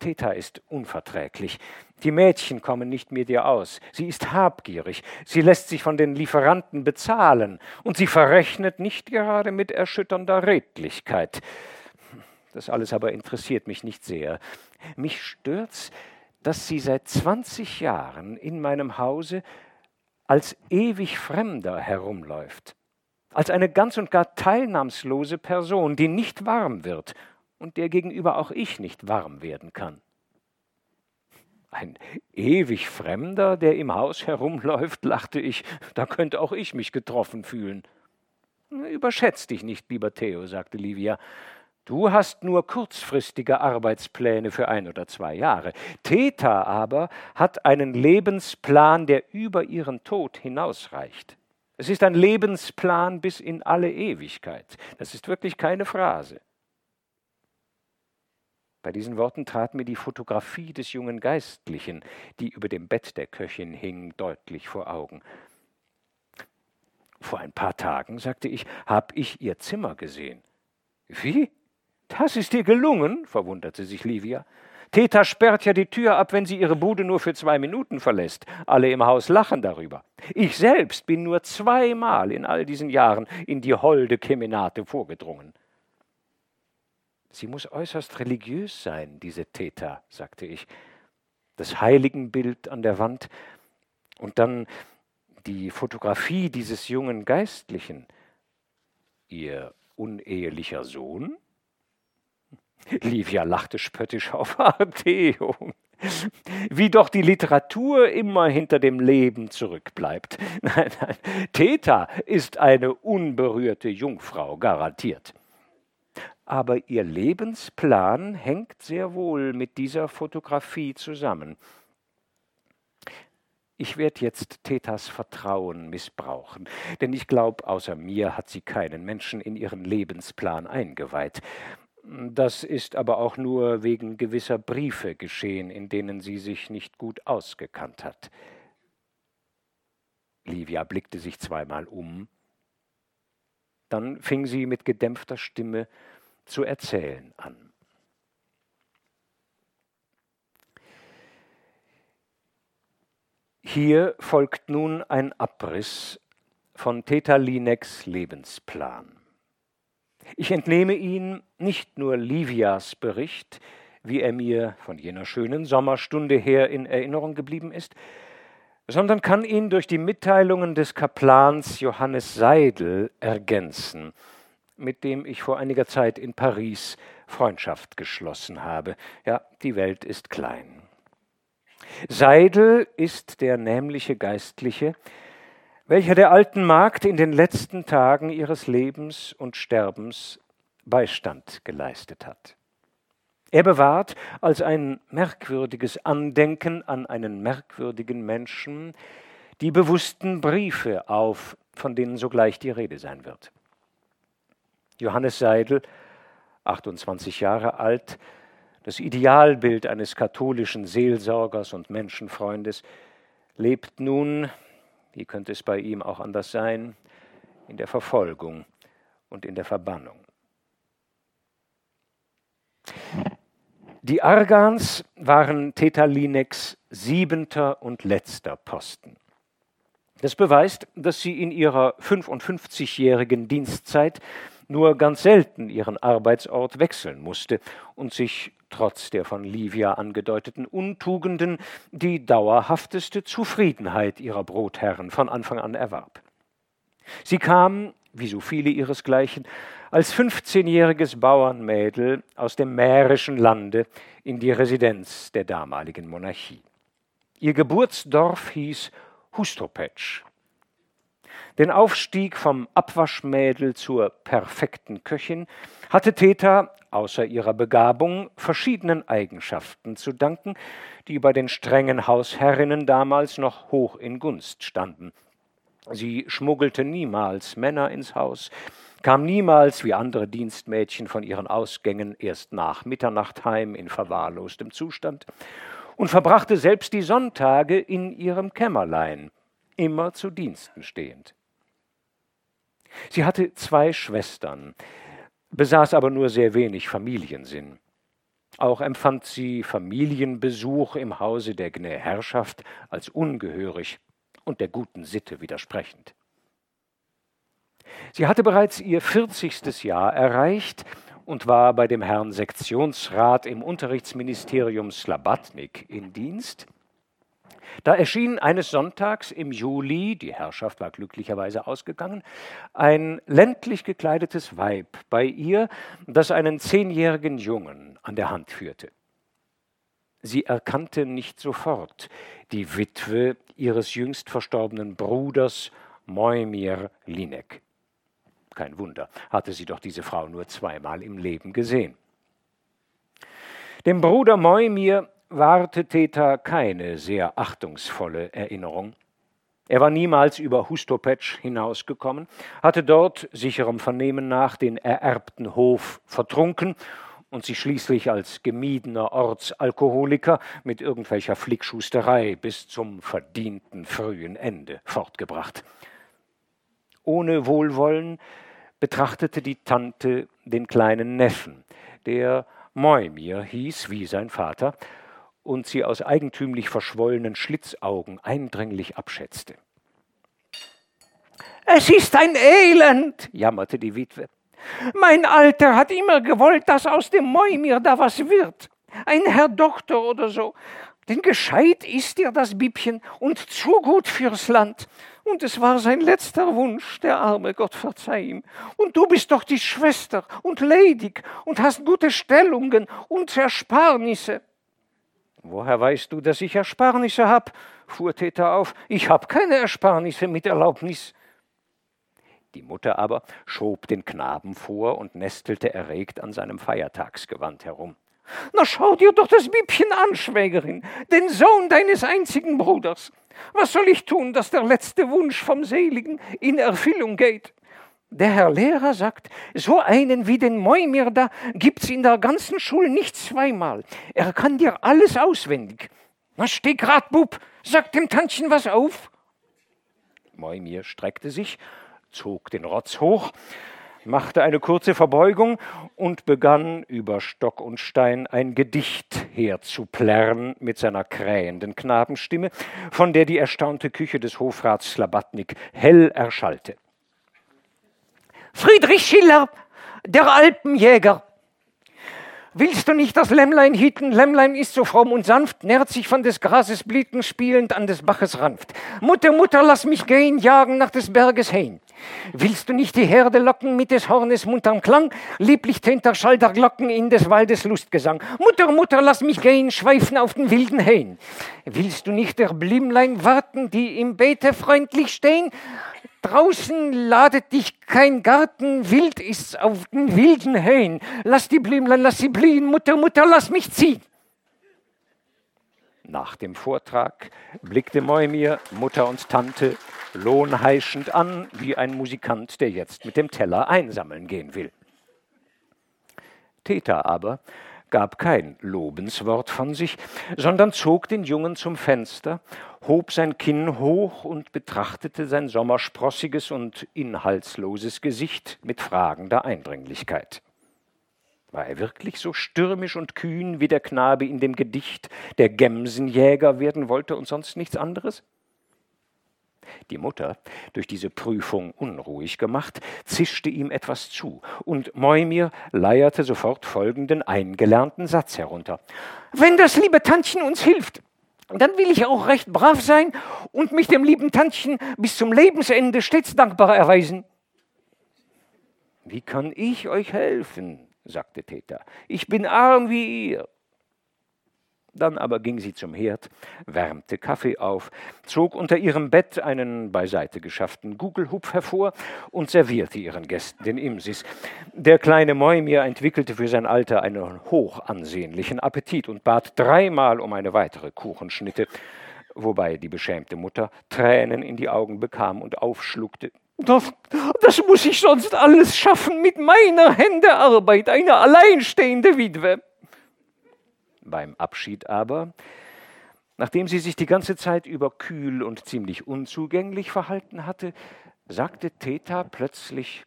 Theta ist unverträglich. Die Mädchen kommen nicht mit ihr aus. Sie ist habgierig. Sie lässt sich von den Lieferanten bezahlen. Und sie verrechnet nicht gerade mit erschütternder Redlichkeit. Das alles aber interessiert mich nicht sehr. Mich stört's, dass sie seit 20 Jahren in meinem Hause als ewig Fremder herumläuft, als eine ganz und gar teilnahmslose Person, die nicht warm wird und der gegenüber auch ich nicht warm werden kann. Ein ewig Fremder, der im Haus herumläuft, lachte ich, da könnte auch ich mich getroffen fühlen. Überschätz dich nicht, lieber Theo, sagte Livia. Du hast nur kurzfristige Arbeitspläne für ein oder zwei Jahre. Theta aber hat einen Lebensplan, der über ihren Tod hinausreicht. Es ist ein Lebensplan bis in alle Ewigkeit. Das ist wirklich keine Phrase. Bei diesen Worten trat mir die Fotografie des jungen Geistlichen, die über dem Bett der Köchin hing, deutlich vor Augen. Vor ein paar Tagen, sagte ich, hab ich ihr Zimmer gesehen. Wie? Das ist dir gelungen, verwunderte sich Livia. Theta sperrt ja die Tür ab, wenn sie ihre Bude nur für zwei Minuten verlässt. Alle im Haus lachen darüber. Ich selbst bin nur zweimal in all diesen Jahren in die holde Kemenate vorgedrungen. Sie muss äußerst religiös sein, diese Theta, sagte ich. Das Heiligenbild an der Wand und dann die Fotografie dieses jungen Geistlichen. Ihr unehelicher Sohn? Livia lachte spöttisch auf. Theo, Wie doch die Literatur immer hinter dem Leben zurückbleibt. Nein, nein, Theta ist eine unberührte Jungfrau, garantiert. Aber ihr Lebensplan hängt sehr wohl mit dieser Fotografie zusammen. Ich werde jetzt Thetas Vertrauen missbrauchen, denn ich glaube, außer mir hat sie keinen Menschen in ihren Lebensplan eingeweiht. Das ist aber auch nur wegen gewisser Briefe geschehen, in denen sie sich nicht gut ausgekannt hat. Livia blickte sich zweimal um. Dann fing sie mit gedämpfter Stimme zu erzählen an. Hier folgt nun ein Abriss von Theta Lineks Lebensplan. Ich entnehme ihn nicht nur Livias Bericht, wie er mir von jener schönen Sommerstunde her in Erinnerung geblieben ist, sondern kann ihn durch die Mitteilungen des Kaplans Johannes Seidel ergänzen, mit dem ich vor einiger Zeit in Paris Freundschaft geschlossen habe. Ja, die Welt ist klein. Seidel ist der nämliche Geistliche, welcher der alten Magd in den letzten Tagen ihres Lebens und Sterbens Beistand geleistet hat. Er bewahrt als ein merkwürdiges Andenken an einen merkwürdigen Menschen die bewussten Briefe auf, von denen sogleich die Rede sein wird. Johannes Seidel, 28 Jahre alt, das Idealbild eines katholischen Seelsorgers und Menschenfreundes, lebt nun, wie könnte es bei ihm auch anders sein, in der Verfolgung und in der Verbannung. Die Argans waren Tetalineks siebenter und letzter Posten. Das beweist, dass sie in ihrer 55-jährigen Dienstzeit nur ganz selten ihren Arbeitsort wechseln musste und sich trotz der von Livia angedeuteten Untugenden die dauerhafteste Zufriedenheit ihrer Brotherren von Anfang an erwarb. Sie kam, wie so viele ihresgleichen, als 15-jähriges Bauernmädel aus dem mährischen Lande in die Residenz der damaligen Monarchie. Ihr Geburtsdorf hieß Hustopetsch den Aufstieg vom Abwaschmädel zur perfekten Köchin hatte Theta außer ihrer Begabung verschiedenen Eigenschaften zu danken, die bei den strengen Hausherrinnen damals noch hoch in Gunst standen. Sie schmuggelte niemals Männer ins Haus, kam niemals wie andere Dienstmädchen von ihren Ausgängen erst nach Mitternacht heim in verwahrlostem Zustand und verbrachte selbst die Sonntage in ihrem Kämmerlein, immer zu Diensten stehend. Sie hatte zwei Schwestern, besaß aber nur sehr wenig Familiensinn. Auch empfand sie Familienbesuch im Hause der Gnä Herrschaft als ungehörig und der guten Sitte widersprechend. Sie hatte bereits ihr vierzigstes Jahr erreicht und war bei dem Herrn Sektionsrat im Unterrichtsministerium Slabatnik in Dienst – da erschien eines Sonntags im Juli, die Herrschaft war glücklicherweise ausgegangen, ein ländlich gekleidetes Weib bei ihr, das einen zehnjährigen Jungen an der Hand führte. Sie erkannte nicht sofort die Witwe ihres jüngst verstorbenen Bruders Moimir Linek. Kein Wunder, hatte sie doch diese Frau nur zweimal im Leben gesehen. Dem Bruder Moimir warte Theta keine sehr achtungsvolle Erinnerung. Er war niemals über Hustopetsch hinausgekommen, hatte dort, sicherem Vernehmen nach, den ererbten Hof vertrunken und sich schließlich als gemiedener Ortsalkoholiker mit irgendwelcher Flickschusterei bis zum verdienten frühen Ende fortgebracht. Ohne Wohlwollen betrachtete die Tante den kleinen Neffen, der Moimir hieß, wie sein Vater, und sie aus eigentümlich verschwollenen Schlitzaugen eindringlich abschätzte. Es ist ein Elend, jammerte die Witwe. Mein Alter hat immer gewollt, dass aus dem Moimir da was wird. Ein Herr Doktor oder so. Denn gescheit ist dir das Bibchen und zu gut fürs Land. Und es war sein letzter Wunsch, der arme Gott verzeih ihm. Und du bist doch die Schwester und ledig und hast gute Stellungen und Ersparnisse. Woher weißt du, dass ich Ersparnisse hab? fuhr Täter auf. Ich hab keine Ersparnisse mit Erlaubnis. Die Mutter aber schob den Knaben vor und nestelte erregt an seinem Feiertagsgewand herum. Na schau dir doch das Bübchen an, Schwägerin, den Sohn deines einzigen Bruders. Was soll ich tun, dass der letzte Wunsch vom Seligen in Erfüllung geht? Der Herr Lehrer sagt, so einen wie den Moimir da gibt's in der ganzen Schule nicht zweimal. Er kann dir alles auswendig. Na steh grad, Bub, sag dem Tantchen was auf. Moimir streckte sich, zog den Rotz hoch, machte eine kurze Verbeugung und begann über Stock und Stein ein Gedicht herzuplärren mit seiner krähenden Knabenstimme, von der die erstaunte Küche des Hofrats Slabatnik hell erschallte. Friedrich Schiller, der Alpenjäger. Willst du nicht das Lämmlein hüten? Lämmlein ist so fromm und sanft, nährt sich von des Grases Blüten spielend an des Baches Ranft. Mutter, Mutter, lass mich gehen, jagen nach des Berges hin. Willst du nicht die Herde locken mit des Hornes munterm Klang? Lieblich tönt der Schall der Glocken in des Waldes Lustgesang. Mutter, Mutter, lass mich gehen, schweifen auf den wilden Hähn. Willst du nicht der Blümlein warten, die im Beete freundlich stehen? Draußen ladet dich kein Garten, wild ist's auf den wilden Höhen. Lass die Blümlein, lass sie blühen, Mutter, Mutter, lass mich ziehen. Nach dem Vortrag blickte Moimir Mutter und Tante lohnheischend an, wie ein Musikant, der jetzt mit dem Teller einsammeln gehen will. Täter aber gab kein Lobenswort von sich, sondern zog den Jungen zum Fenster, hob sein Kinn hoch und betrachtete sein sommersprossiges und inhaltsloses Gesicht mit fragender Eindringlichkeit. War er wirklich so stürmisch und kühn wie der Knabe in dem Gedicht, der Gemsenjäger werden wollte und sonst nichts anderes? Die Mutter, durch diese Prüfung unruhig gemacht, zischte ihm etwas zu, und Moimir leierte sofort folgenden eingelernten Satz herunter. Wenn das liebe Tantchen uns hilft, dann will ich auch recht brav sein und mich dem lieben Tantchen bis zum Lebensende stets dankbar erweisen. Wie kann ich euch helfen? sagte Täter. Ich bin arm wie ihr. Dann aber ging sie zum Herd, wärmte Kaffee auf, zog unter ihrem Bett einen beiseite geschafften Gugelhupf hervor und servierte ihren Gästen den Imsis. Der kleine Moimir entwickelte für sein Alter einen hochansehnlichen Appetit und bat dreimal um eine weitere Kuchenschnitte, wobei die beschämte Mutter Tränen in die Augen bekam und aufschluckte. Das, das muss ich sonst alles schaffen mit meiner Hände Arbeit, eine alleinstehende Witwe. Beim Abschied aber, nachdem sie sich die ganze Zeit über kühl und ziemlich unzugänglich verhalten hatte, sagte Theta plötzlich,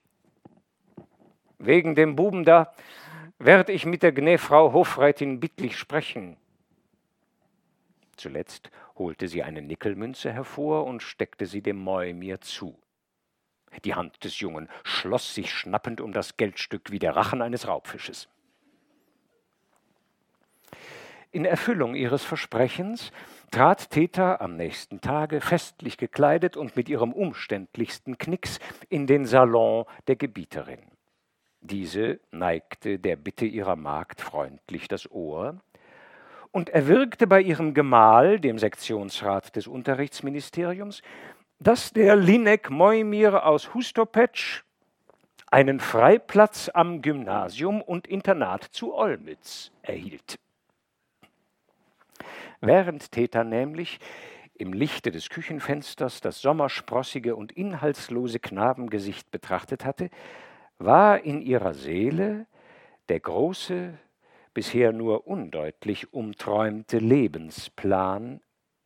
wegen dem Buben da werd ich mit der Gnäfrau Hofrätin bittlich sprechen. Zuletzt holte sie eine Nickelmünze hervor und steckte sie dem Mäumir zu. Die Hand des Jungen schloss sich schnappend um das Geldstück wie der Rachen eines Raubfisches. In Erfüllung ihres Versprechens trat Theta am nächsten Tage festlich gekleidet und mit ihrem umständlichsten Knicks in den Salon der Gebieterin. Diese neigte der Bitte ihrer Magd freundlich das Ohr und erwirkte bei ihrem Gemahl, dem Sektionsrat des Unterrichtsministeriums, dass der Linek Moimir aus Hustopetsch einen Freiplatz am Gymnasium und Internat zu Olmütz erhielt. Während Theta nämlich im Lichte des Küchenfensters das sommersprossige und inhaltslose Knabengesicht betrachtet hatte, war in ihrer Seele der große, bisher nur undeutlich umträumte Lebensplan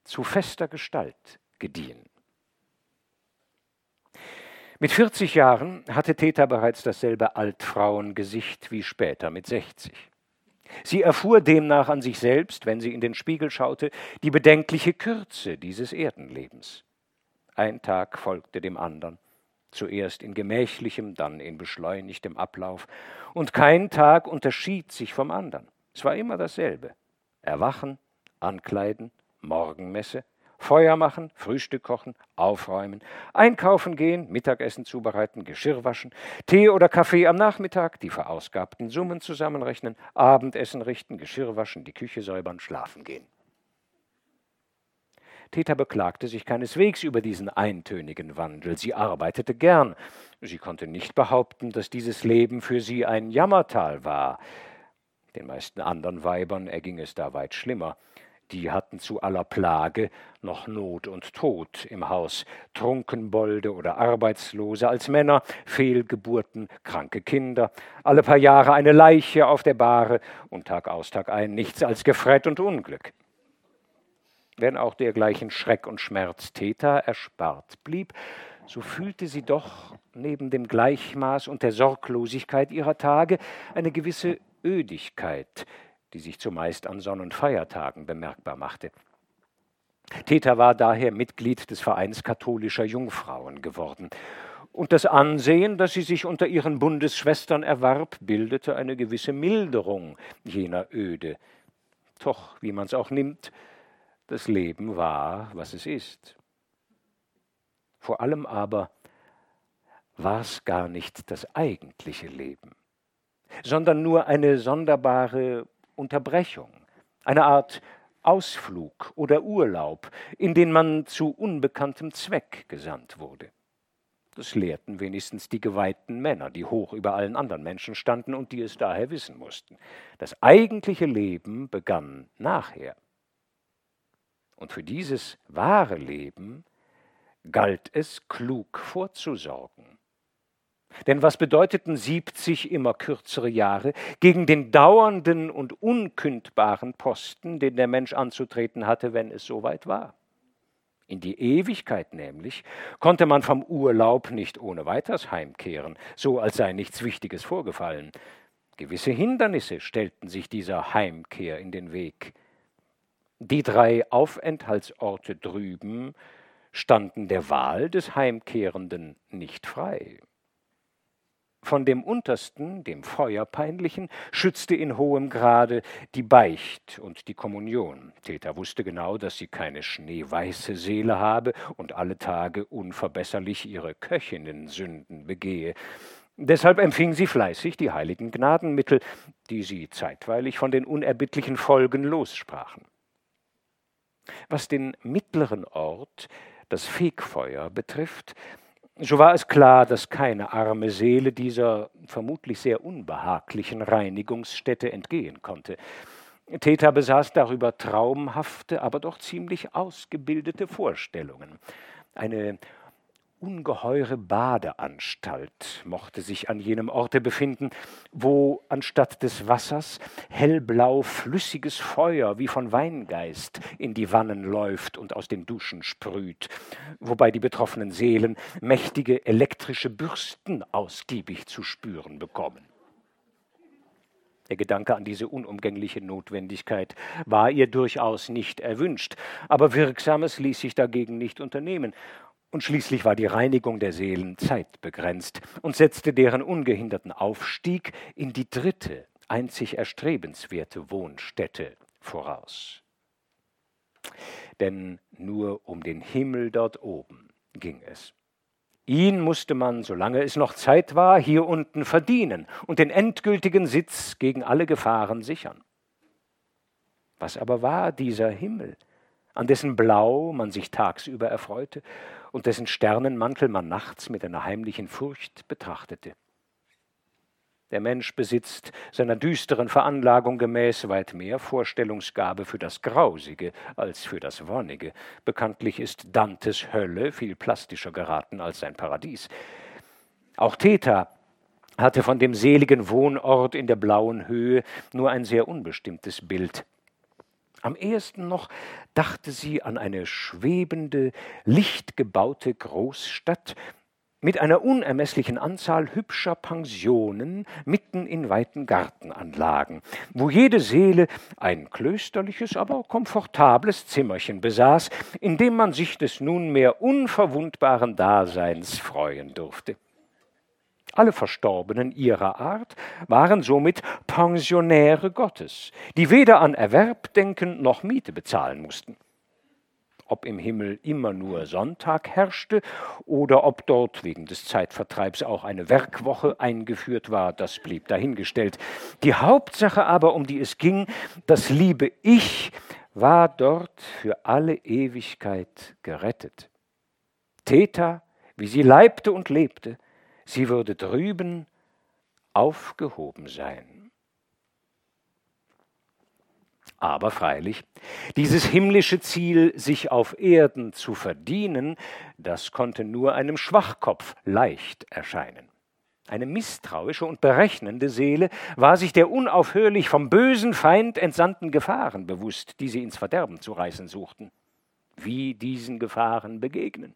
zu fester Gestalt gediehen. Mit 40 Jahren hatte Theta bereits dasselbe Altfrauengesicht wie später mit 60. Sie erfuhr demnach an sich selbst, wenn sie in den Spiegel schaute, die bedenkliche Kürze dieses Erdenlebens. Ein Tag folgte dem andern, zuerst in gemächlichem, dann in beschleunigtem Ablauf, und kein Tag unterschied sich vom andern. Es war immer dasselbe. Erwachen, ankleiden, Morgenmesse, Feuer machen, Frühstück kochen, aufräumen, einkaufen gehen, Mittagessen zubereiten, Geschirr waschen, Tee oder Kaffee am Nachmittag, die verausgabten Summen zusammenrechnen, Abendessen richten, Geschirr waschen, die Küche säubern, schlafen gehen. Theta beklagte sich keineswegs über diesen eintönigen Wandel. Sie arbeitete gern. Sie konnte nicht behaupten, dass dieses Leben für sie ein Jammertal war. Den meisten anderen Weibern erging es da weit schlimmer. Die hatten zu aller Plage noch Not und Tod im Haus, Trunkenbolde oder Arbeitslose als Männer, Fehlgeburten, kranke Kinder, alle paar Jahre eine Leiche auf der Bahre und Tag aus Tag ein nichts als Gefrett und Unglück. Wenn auch dergleichen Schreck und Schmerz Theta erspart blieb, so fühlte sie doch neben dem Gleichmaß und der Sorglosigkeit ihrer Tage eine gewisse Ödigkeit, die sich zumeist an Sonn- und Feiertagen bemerkbar machte. Theta war daher Mitglied des Vereins katholischer Jungfrauen geworden. Und das Ansehen, das sie sich unter ihren Bundesschwestern erwarb, bildete eine gewisse Milderung jener Öde. Doch, wie man es auch nimmt, das Leben war, was es ist. Vor allem aber war es gar nicht das eigentliche Leben, sondern nur eine sonderbare Unterbrechung, eine Art Ausflug oder Urlaub, in den man zu unbekanntem Zweck gesandt wurde. Das lehrten wenigstens die geweihten Männer, die hoch über allen anderen Menschen standen und die es daher wissen mussten. Das eigentliche Leben begann nachher. Und für dieses wahre Leben galt es klug vorzusorgen. Denn was bedeuteten 70 immer kürzere Jahre gegen den dauernden und unkündbaren Posten, den der Mensch anzutreten hatte, wenn es soweit war? In die Ewigkeit nämlich konnte man vom Urlaub nicht ohne weiteres heimkehren, so als sei nichts Wichtiges vorgefallen. Gewisse Hindernisse stellten sich dieser Heimkehr in den Weg. Die drei Aufenthaltsorte drüben standen der Wahl des Heimkehrenden nicht frei. Von dem Untersten, dem Feuerpeinlichen, schützte in hohem Grade die Beicht und die Kommunion. Täter wusste genau, dass sie keine schneeweiße Seele habe und alle Tage unverbesserlich ihre Köchinnensünden begehe. Deshalb empfing sie fleißig die heiligen Gnadenmittel, die sie zeitweilig von den unerbittlichen Folgen lossprachen. Was den mittleren Ort, das Fegfeuer, betrifft, so war es klar, dass keine arme Seele dieser vermutlich sehr unbehaglichen Reinigungsstätte entgehen konnte. Theta besaß darüber traumhafte, aber doch ziemlich ausgebildete Vorstellungen. Eine ungeheure Badeanstalt mochte sich an jenem Orte befinden, wo anstatt des Wassers hellblau flüssiges Feuer wie von Weingeist in die Wannen läuft und aus den Duschen sprüht, wobei die betroffenen Seelen mächtige elektrische Bürsten ausgiebig zu spüren bekommen. Der Gedanke an diese unumgängliche Notwendigkeit war ihr durchaus nicht erwünscht, aber Wirksames ließ sich dagegen nicht unternehmen, und schließlich war die Reinigung der Seelen zeitbegrenzt und setzte deren ungehinderten Aufstieg in die dritte, einzig erstrebenswerte Wohnstätte voraus. Denn nur um den Himmel dort oben ging es. Ihn musste man, solange es noch Zeit war, hier unten verdienen und den endgültigen Sitz gegen alle Gefahren sichern. Was aber war dieser Himmel, an dessen Blau man sich tagsüber erfreute und dessen Sternenmantel man nachts mit einer heimlichen Furcht betrachtete. Der Mensch besitzt seiner düsteren Veranlagung gemäß weit mehr Vorstellungsgabe für das Grausige als für das Wonnige. Bekanntlich ist Dantes Hölle viel plastischer geraten als sein Paradies. Auch Theta hatte von dem seligen Wohnort in der blauen Höhe nur ein sehr unbestimmtes Bild. Am ehesten noch dachte sie an eine schwebende, lichtgebaute Großstadt mit einer unermesslichen Anzahl hübscher Pensionen mitten in weiten Gartenanlagen, wo jede Seele ein klösterliches, aber komfortables Zimmerchen besaß, in dem man sich des nunmehr unverwundbaren Daseins freuen durfte. Alle Verstorbenen ihrer Art waren somit Pensionäre Gottes, die weder an Erwerb denken noch Miete bezahlen mussten. Ob im Himmel immer nur Sonntag herrschte oder ob dort wegen des Zeitvertreibs auch eine Werkwoche eingeführt war, das blieb dahingestellt. Die Hauptsache aber, um die es ging, das liebe Ich, war dort für alle Ewigkeit gerettet. Theta, wie sie leibte und lebte, sie würde drüben aufgehoben sein. Aber freilich, dieses himmlische Ziel, sich auf Erden zu verdienen, das konnte nur einem Schwachkopf leicht erscheinen. Eine misstrauische und berechnende Seele war sich der unaufhörlich vom bösen Feind entsandten Gefahren bewusst, die sie ins Verderben zu reißen suchten. Wie diesen Gefahren begegnen?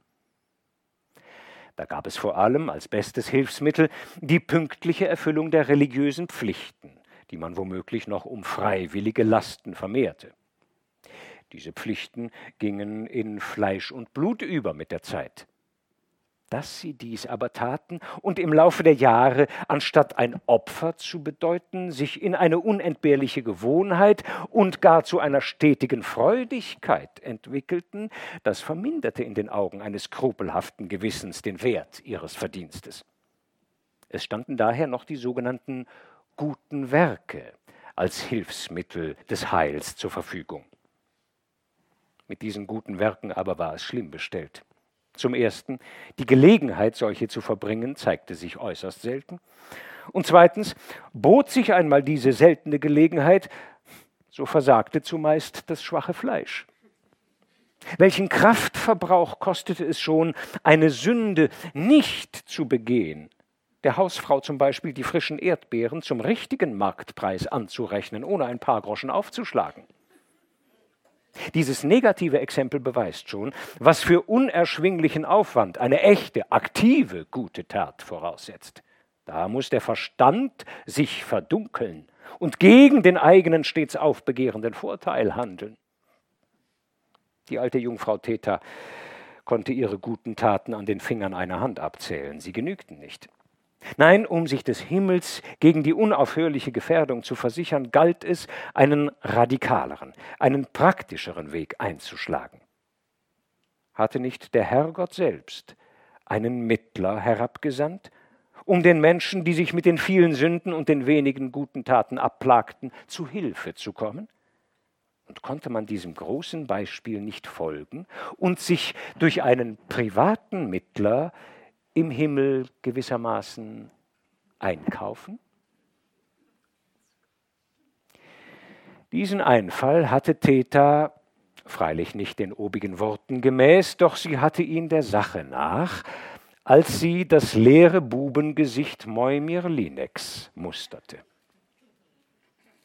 Da gab es vor allem als bestes Hilfsmittel die pünktliche Erfüllung der religiösen Pflichten, die man womöglich noch um freiwillige Lasten vermehrte. Diese Pflichten gingen in Fleisch und Blut über mit der Zeit. Dass sie dies aber taten und im Laufe der Jahre, anstatt ein Opfer zu bedeuten, sich in eine unentbehrliche Gewohnheit und gar zu einer stetigen Freudigkeit entwickelten, das verminderte in den Augen eines skrupelhaften Gewissens den Wert ihres Verdienstes. Es standen daher noch die sogenannten guten Werke als Hilfsmittel des Heils zur Verfügung. Mit diesen guten Werken aber war es schlimm bestellt. Zum Ersten, die Gelegenheit, solche zu verbringen, zeigte sich äußerst selten. Und zweitens, bot sich einmal diese seltene Gelegenheit, so versagte zumeist das schwache Fleisch. Welchen Kraftverbrauch kostete es schon, eine Sünde nicht zu begehen, der Hausfrau zum Beispiel die frischen Erdbeeren zum richtigen Marktpreis anzurechnen, ohne ein paar Groschen aufzuschlagen? Dieses negative Exempel beweist schon, was für unerschwinglichen Aufwand eine echte, aktive gute Tat voraussetzt. Da muss der Verstand sich verdunkeln und gegen den eigenen stets aufbegehrenden Vorteil handeln. Die alte Jungfrau Theta konnte ihre guten Taten an den Fingern einer Hand abzählen, sie genügten nicht. Nein, um sich des Himmels gegen die unaufhörliche Gefährdung zu versichern, galt es, einen radikaleren, einen praktischeren Weg einzuschlagen. Hatte nicht der Herrgott selbst einen Mittler herabgesandt, um den Menschen, die sich mit den vielen Sünden und den wenigen guten Taten abplagten, zu Hilfe zu kommen? Und konnte man diesem großen Beispiel nicht folgen und sich durch einen privaten Mittler im Himmel gewissermaßen einkaufen? Diesen Einfall hatte Theta freilich nicht den obigen Worten gemäß, doch sie hatte ihn der Sache nach, als sie das leere Bubengesicht Moimir Lineks musterte.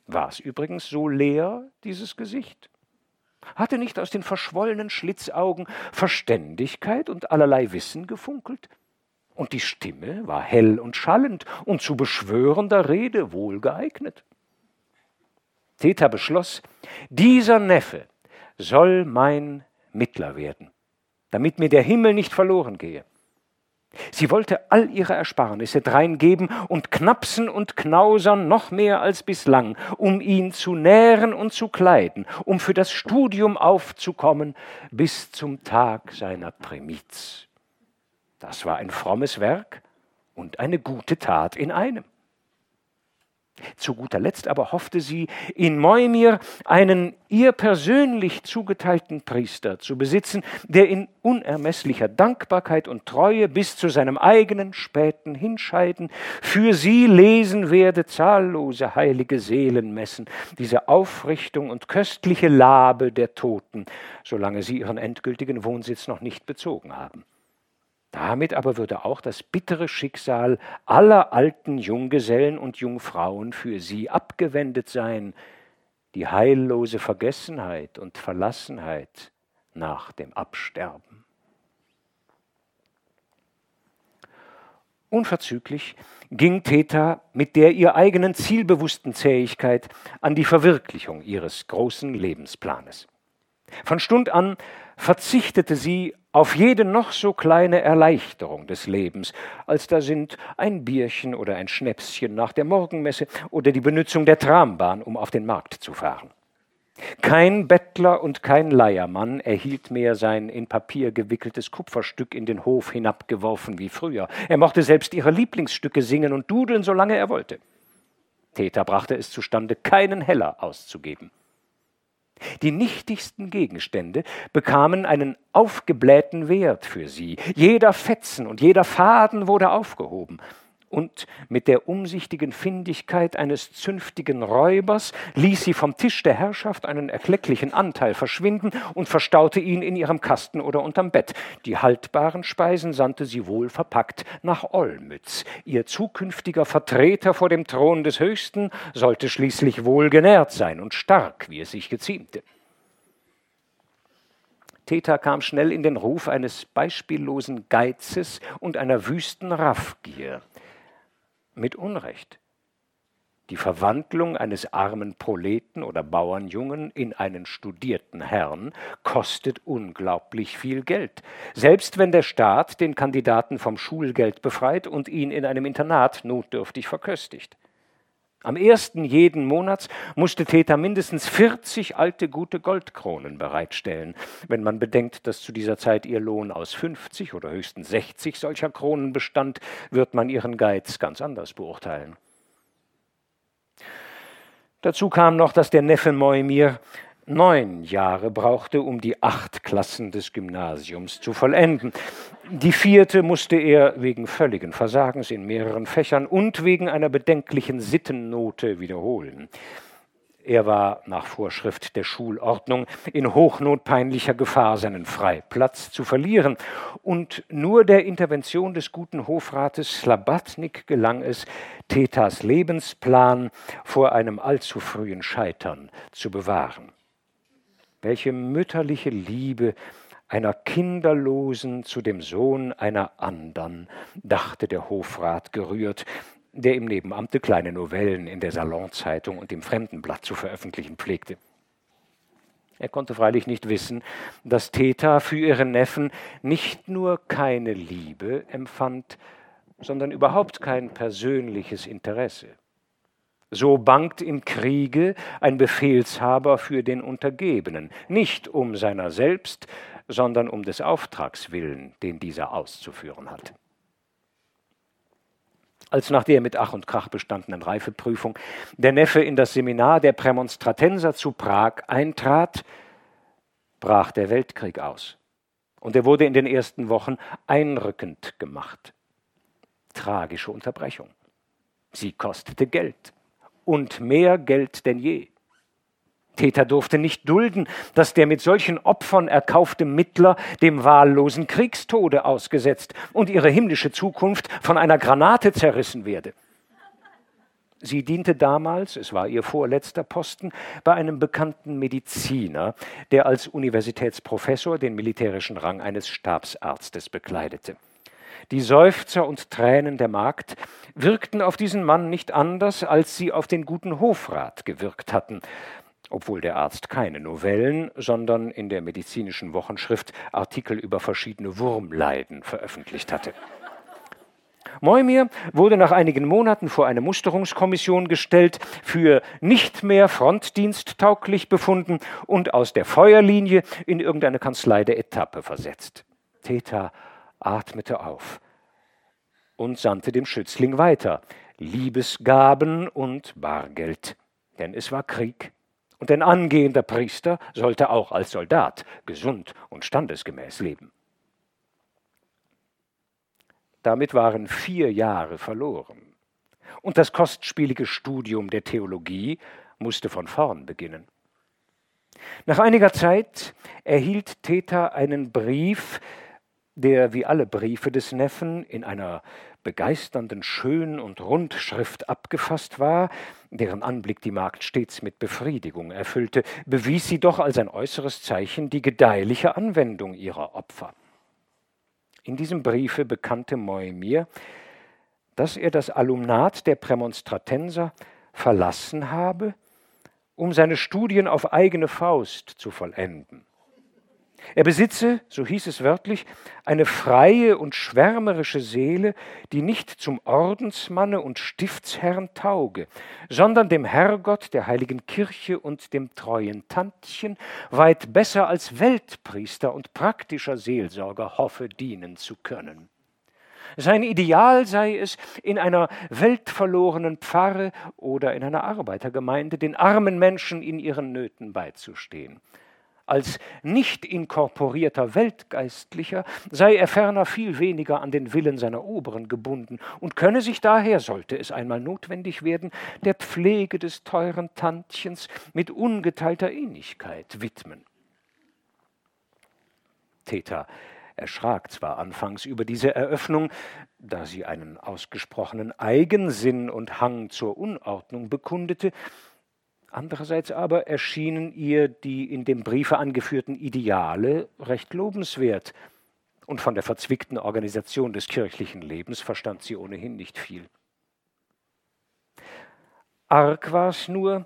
War es übrigens so leer, dieses Gesicht? Hatte nicht aus den verschwollenen Schlitzaugen Verständigkeit und allerlei Wissen gefunkelt? Und die Stimme war hell und schallend und zu beschwörender Rede wohl geeignet. Theta beschloss, dieser Neffe soll mein Mittler werden, damit mir der Himmel nicht verloren gehe. Sie wollte all ihre Ersparnisse dreingeben und knapsen und knausern noch mehr als bislang, um ihn zu nähren und zu kleiden, um für das Studium aufzukommen bis zum Tag seiner Primiz. Das war ein frommes Werk und eine gute Tat in einem. Zu guter Letzt aber hoffte sie, in Moimir einen ihr persönlich zugeteilten Priester zu besitzen, der in unermesslicher Dankbarkeit und Treue bis zu seinem eigenen späten Hinscheiden für sie lesen werde zahllose heilige Seelenmessen, diese Aufrichtung und köstliche Labe der Toten, solange sie ihren endgültigen Wohnsitz noch nicht bezogen haben. Damit aber würde auch das bittere Schicksal aller alten Junggesellen und Jungfrauen für sie abgewendet sein, die heillose Vergessenheit und Verlassenheit nach dem Absterben. Unverzüglich ging Theta mit der ihr eigenen zielbewussten Zähigkeit an die Verwirklichung ihres großen Lebensplanes. Von Stund an verzichtete sie auf jede noch so kleine Erleichterung des Lebens, als da sind ein Bierchen oder ein Schnäpschen nach der Morgenmesse oder die Benutzung der Trambahn, um auf den Markt zu fahren. Kein Bettler und kein Leiermann erhielt mehr sein in Papier gewickeltes Kupferstück in den Hof hinabgeworfen wie früher. Er mochte selbst ihre Lieblingsstücke singen und dudeln, solange er wollte. Täter brachte es zustande, keinen Heller auszugeben. Die nichtigsten Gegenstände bekamen einen aufgeblähten Wert für sie. Jeder Fetzen und jeder Faden wurde aufgehoben und mit der umsichtigen Findigkeit eines zünftigen Räubers ließ sie vom Tisch der Herrschaft einen erklecklichen Anteil verschwinden und verstaute ihn in ihrem Kasten oder unterm Bett. Die haltbaren Speisen sandte sie wohl verpackt nach Olmütz. Ihr zukünftiger Vertreter vor dem Thron des Höchsten sollte schließlich wohl genährt sein und stark, wie es sich geziemte. Theta kam schnell in den Ruf eines beispiellosen Geizes und einer wüsten Raffgier mit Unrecht. Die Verwandlung eines armen Proleten oder Bauernjungen in einen studierten Herrn kostet unglaublich viel Geld, selbst wenn der Staat den Kandidaten vom Schulgeld befreit und ihn in einem Internat notdürftig verköstigt. Am ersten jeden Monats musste Täter mindestens 40 alte gute Goldkronen bereitstellen. Wenn man bedenkt, dass zu dieser Zeit ihr Lohn aus 50 oder höchstens 60 solcher Kronen bestand, wird man ihren Geiz ganz anders beurteilen. Dazu kam noch, dass der Neffe Moimir neun Jahre brauchte, um die acht Klassen des Gymnasiums zu vollenden. Die vierte musste er wegen völligen Versagens in mehreren Fächern und wegen einer bedenklichen Sittennote wiederholen. Er war nach Vorschrift der Schulordnung in hochnotpeinlicher Gefahr, seinen Freiplatz zu verlieren. Und nur der Intervention des guten Hofrates Slabatnik gelang es, Thetas Lebensplan vor einem allzu frühen Scheitern zu bewahren. Welche mütterliche Liebe einer Kinderlosen zu dem Sohn einer andern, dachte der Hofrat gerührt, der im Nebenamte kleine Novellen in der Salonzeitung und im Fremdenblatt zu veröffentlichen pflegte. Er konnte freilich nicht wissen, dass Theta für ihren Neffen nicht nur keine Liebe empfand, sondern überhaupt kein persönliches Interesse. So bangt im Kriege ein Befehlshaber für den Untergebenen, nicht um seiner selbst, sondern um des Auftrags willen, den dieser auszuführen hat. Als nach der mit Ach und Krach bestandenen Reifeprüfung der Neffe in das Seminar der Prämonstratenser zu Prag eintrat, brach der Weltkrieg aus. Und er wurde in den ersten Wochen einrückend gemacht. Tragische Unterbrechung. Sie kostete Geld und mehr Geld denn je. Täter durfte nicht dulden, dass der mit solchen Opfern erkaufte Mittler dem wahllosen Kriegstode ausgesetzt und ihre himmlische Zukunft von einer Granate zerrissen werde. Sie diente damals, es war ihr vorletzter Posten, bei einem bekannten Mediziner, der als Universitätsprofessor den militärischen Rang eines Stabsarztes bekleidete. Die Seufzer und Tränen der Magd wirkten auf diesen Mann nicht anders, als sie auf den guten Hofrat gewirkt hatten, obwohl der Arzt keine Novellen, sondern in der medizinischen Wochenschrift Artikel über verschiedene Wurmleiden veröffentlicht hatte. Moimir wurde nach einigen Monaten vor eine Musterungskommission gestellt, für nicht mehr frontdiensttauglich befunden und aus der Feuerlinie in irgendeine Kanzlei der Etappe versetzt. Theta atmete auf und sandte dem Schützling weiter Liebesgaben und Bargeld, denn es war Krieg und ein angehender Priester sollte auch als Soldat gesund und standesgemäß leben. Damit waren vier Jahre verloren. Und das kostspielige Studium der Theologie musste von vorn beginnen. Nach einiger Zeit erhielt Theta einen Brief, der wie alle Briefe des Neffen in einer begeisternden Schön- und Rundschrift abgefasst war, deren Anblick die Magd stets mit Befriedigung erfüllte, bewies sie doch als ein äußeres Zeichen die gedeihliche Anwendung ihrer Opfer. In diesem Briefe bekannte Moimir, dass er das Alumnat der Prämonstratenser verlassen habe, um seine Studien auf eigene Faust zu vollenden. Er besitze, so hieß es wörtlich, eine freie und schwärmerische Seele, die nicht zum Ordensmanne und Stiftsherrn tauge, sondern dem Herrgott, der heiligen Kirche und dem treuen Tantchen weit besser als Weltpriester und praktischer Seelsorger hoffe dienen zu können. Sein Ideal sei es, in einer weltverlorenen Pfarre oder in einer Arbeitergemeinde den armen Menschen in ihren Nöten beizustehen. Als nicht inkorporierter Weltgeistlicher sei er ferner viel weniger an den Willen seiner Oberen gebunden und könne sich daher, sollte es einmal notwendig werden, der Pflege des teuren Tantchens mit ungeteilter Innigkeit widmen. Theta erschrak zwar anfangs über diese Eröffnung, da sie einen ausgesprochenen Eigensinn und Hang zur Unordnung bekundete, Andererseits aber erschienen ihr die in dem Briefe angeführten Ideale recht lobenswert, und von der verzwickten Organisation des kirchlichen Lebens verstand sie ohnehin nicht viel. Arg war es nur,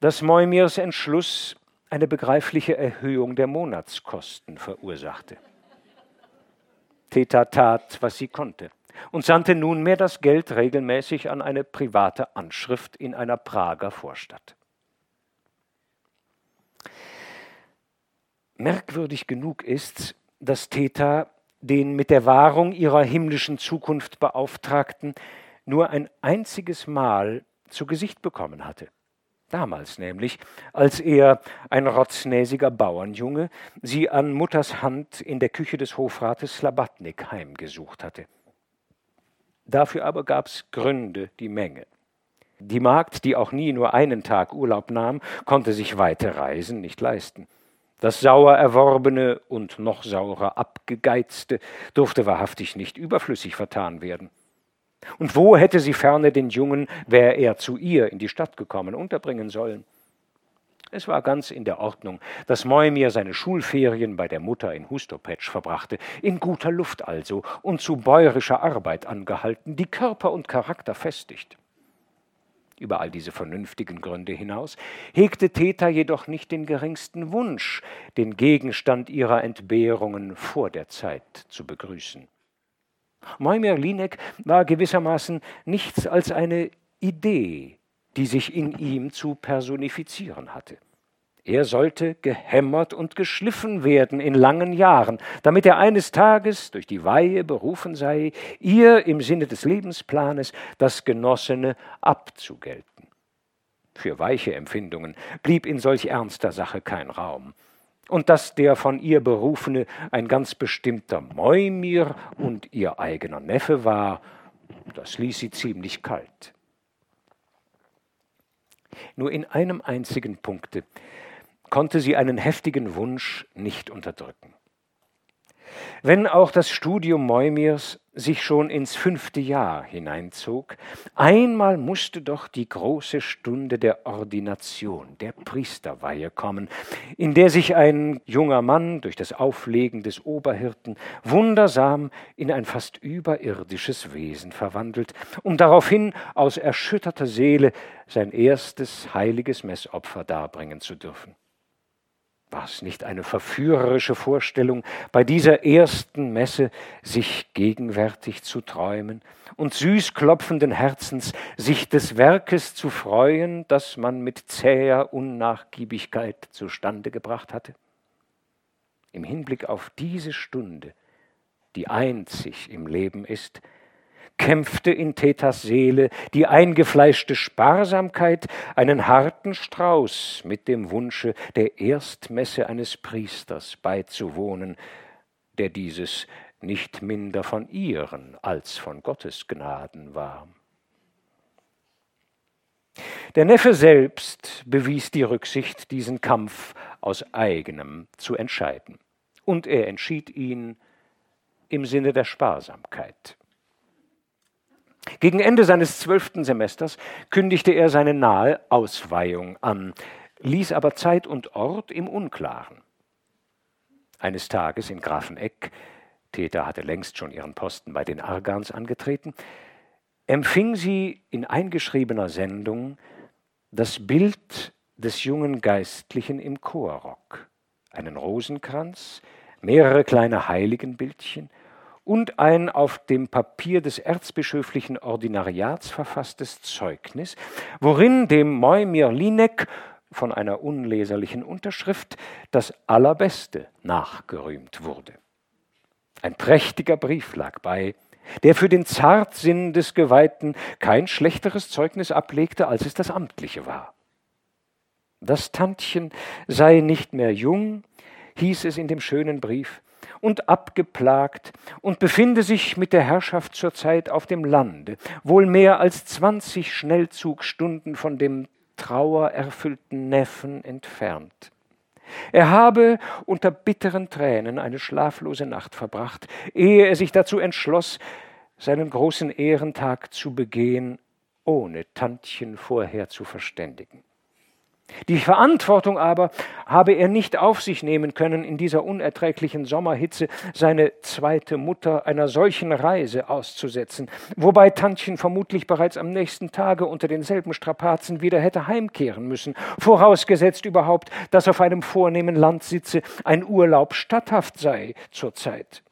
dass Moimirs Entschluss eine begreifliche Erhöhung der Monatskosten verursachte. Theta tat, was sie konnte, und sandte nunmehr das Geld regelmäßig an eine private Anschrift in einer Prager Vorstadt. Merkwürdig genug ist, dass Theta den mit der Wahrung ihrer himmlischen Zukunft Beauftragten nur ein einziges Mal zu Gesicht bekommen hatte. Damals nämlich, als er, ein rotznäsiger Bauernjunge, sie an Mutters Hand in der Küche des Hofrates Slabatnik heimgesucht hatte. Dafür aber gab's Gründe die Menge. Die Magd, die auch nie nur einen Tag Urlaub nahm, konnte sich weite Reisen nicht leisten. Das sauer erworbene und noch saurer abgegeizte durfte wahrhaftig nicht überflüssig vertan werden. Und wo hätte sie ferne den Jungen, wäre er zu ihr in die Stadt gekommen, unterbringen sollen? Es war ganz in der Ordnung, dass Moimir seine Schulferien bei der Mutter in Hustopetsch verbrachte, in guter Luft also und zu bäuerischer Arbeit angehalten, die Körper und Charakter festigt über all diese vernünftigen Gründe hinaus, hegte Theta jedoch nicht den geringsten Wunsch, den Gegenstand ihrer Entbehrungen vor der Zeit zu begrüßen. Moimir Linek war gewissermaßen nichts als eine Idee, die sich in ihm zu personifizieren hatte. Er sollte gehämmert und geschliffen werden in langen Jahren, damit er eines Tages durch die Weihe berufen sei, ihr im Sinne des Lebensplanes das Genossene abzugelten. Für weiche Empfindungen blieb in solch ernster Sache kein Raum. Und dass der von ihr Berufene ein ganz bestimmter Moimir und ihr eigener Neffe war, das ließ sie ziemlich kalt. Nur in einem einzigen Punkte konnte sie einen heftigen Wunsch nicht unterdrücken. Wenn auch das Studium Moimirs sich schon ins fünfte Jahr hineinzog, einmal musste doch die große Stunde der Ordination, der Priesterweihe kommen, in der sich ein junger Mann durch das Auflegen des Oberhirten wundersam in ein fast überirdisches Wesen verwandelt, um daraufhin aus erschütterter Seele sein erstes heiliges Messopfer darbringen zu dürfen. War es nicht eine verführerische Vorstellung, bei dieser ersten Messe sich gegenwärtig zu träumen und süß klopfenden Herzens sich des Werkes zu freuen, das man mit zäher Unnachgiebigkeit zustande gebracht hatte? Im Hinblick auf diese Stunde, die einzig im Leben ist, kämpfte in Thetas Seele die eingefleischte Sparsamkeit einen harten Strauß mit dem Wunsche, der Erstmesse eines Priesters beizuwohnen, der dieses nicht minder von ihren als von Gottes Gnaden war. Der Neffe selbst bewies die Rücksicht, diesen Kampf aus eigenem zu entscheiden, und er entschied ihn im Sinne der Sparsamkeit. Gegen Ende seines zwölften Semesters kündigte er seine nahe Ausweihung an, ließ aber Zeit und Ort im Unklaren. Eines Tages in Grafeneck, Täter hatte längst schon ihren Posten bei den Argans angetreten, empfing sie in eingeschriebener Sendung das Bild des jungen Geistlichen im Chorrock, einen Rosenkranz, mehrere kleine Heiligenbildchen und ein auf dem Papier des erzbischöflichen Ordinariats verfasstes Zeugnis, worin dem Moimir Linek von einer unleserlichen Unterschrift das Allerbeste nachgerühmt wurde. Ein prächtiger Brief lag bei, der für den Zartsinn des Geweihten kein schlechteres Zeugnis ablegte, als es das amtliche war. Das Tantchen sei nicht mehr jung, hieß es in dem schönen Brief, und abgeplagt und befinde sich mit der Herrschaft zurzeit auf dem Lande, wohl mehr als zwanzig Schnellzugstunden von dem trauererfüllten Neffen entfernt. Er habe unter bitteren Tränen eine schlaflose Nacht verbracht, ehe er sich dazu entschloss, seinen großen Ehrentag zu begehen, ohne Tantchen vorher zu verständigen. Die Verantwortung aber habe er nicht auf sich nehmen können, in dieser unerträglichen Sommerhitze seine zweite Mutter einer solchen Reise auszusetzen, wobei Tantchen vermutlich bereits am nächsten Tage unter denselben Strapazen wieder hätte heimkehren müssen, vorausgesetzt überhaupt, dass auf einem vornehmen Landsitze ein Urlaub statthaft sei zur Zeit.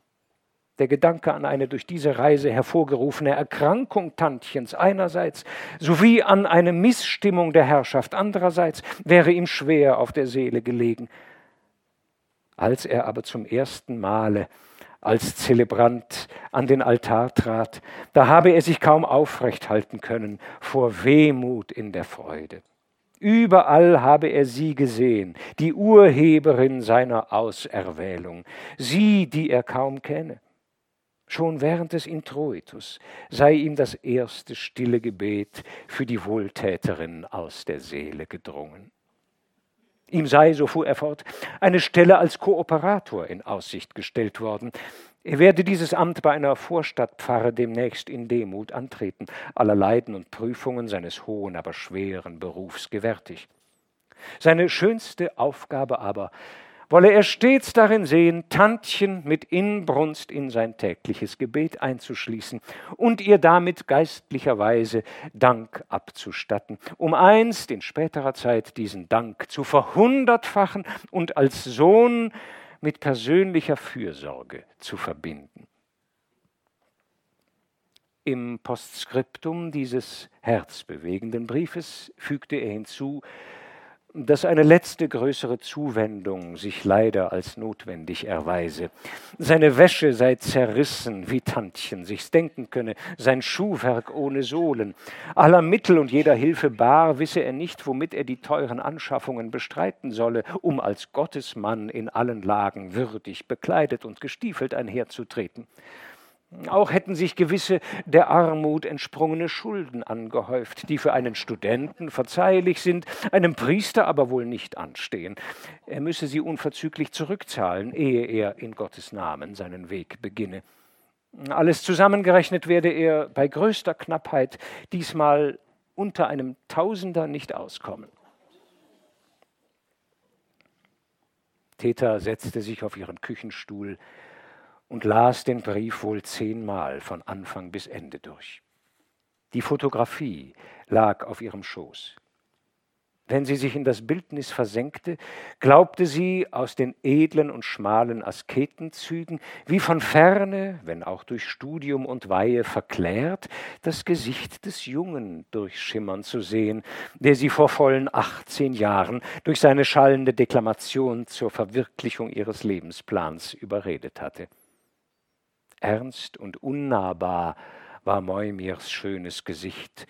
Der Gedanke an eine durch diese Reise hervorgerufene Erkrankung Tantchens einerseits sowie an eine Missstimmung der Herrschaft andererseits wäre ihm schwer auf der Seele gelegen. Als er aber zum ersten Male als Zelebrant an den Altar trat, da habe er sich kaum aufrecht halten können vor Wehmut in der Freude. Überall habe er sie gesehen, die Urheberin seiner Auserwählung, sie, die er kaum kenne. Schon während des Introitus sei ihm das erste stille Gebet für die Wohltäterin aus der Seele gedrungen. Ihm sei, so fuhr er fort, eine Stelle als Kooperator in Aussicht gestellt worden. Er werde dieses Amt bei einer Vorstadtpfarre demnächst in Demut antreten, aller Leiden und Prüfungen seines hohen, aber schweren Berufs gewärtig. Seine schönste Aufgabe aber wolle er stets darin sehen, Tantchen mit Inbrunst in sein tägliches Gebet einzuschließen und ihr damit geistlicherweise Dank abzustatten, um einst in späterer Zeit diesen Dank zu verhundertfachen und als Sohn mit persönlicher Fürsorge zu verbinden. Im Postskriptum dieses herzbewegenden Briefes fügte er hinzu, dass eine letzte größere Zuwendung sich leider als notwendig erweise. Seine Wäsche sei zerrissen, wie Tantchen sich's denken könne, sein Schuhwerk ohne Sohlen. Aller Mittel und jeder Hilfe bar wisse er nicht, womit er die teuren Anschaffungen bestreiten solle, um als Gottesmann in allen Lagen würdig bekleidet und gestiefelt einherzutreten. Auch hätten sich gewisse der Armut entsprungene Schulden angehäuft, die für einen Studenten verzeihlich sind, einem Priester aber wohl nicht anstehen. Er müsse sie unverzüglich zurückzahlen, ehe er in Gottes Namen seinen Weg beginne. Alles zusammengerechnet werde er bei größter Knappheit diesmal unter einem Tausender nicht auskommen. Theta setzte sich auf ihren Küchenstuhl, und las den Brief wohl zehnmal von Anfang bis Ende durch. Die Fotografie lag auf ihrem Schoß. Wenn sie sich in das Bildnis versenkte, glaubte sie aus den edlen und schmalen Asketenzügen, wie von ferne, wenn auch durch Studium und Weihe verklärt, das Gesicht des Jungen durchschimmern zu sehen, der sie vor vollen achtzehn Jahren durch seine schallende Deklamation zur Verwirklichung ihres Lebensplans überredet hatte. Ernst und unnahbar war Moimirs schönes Gesicht,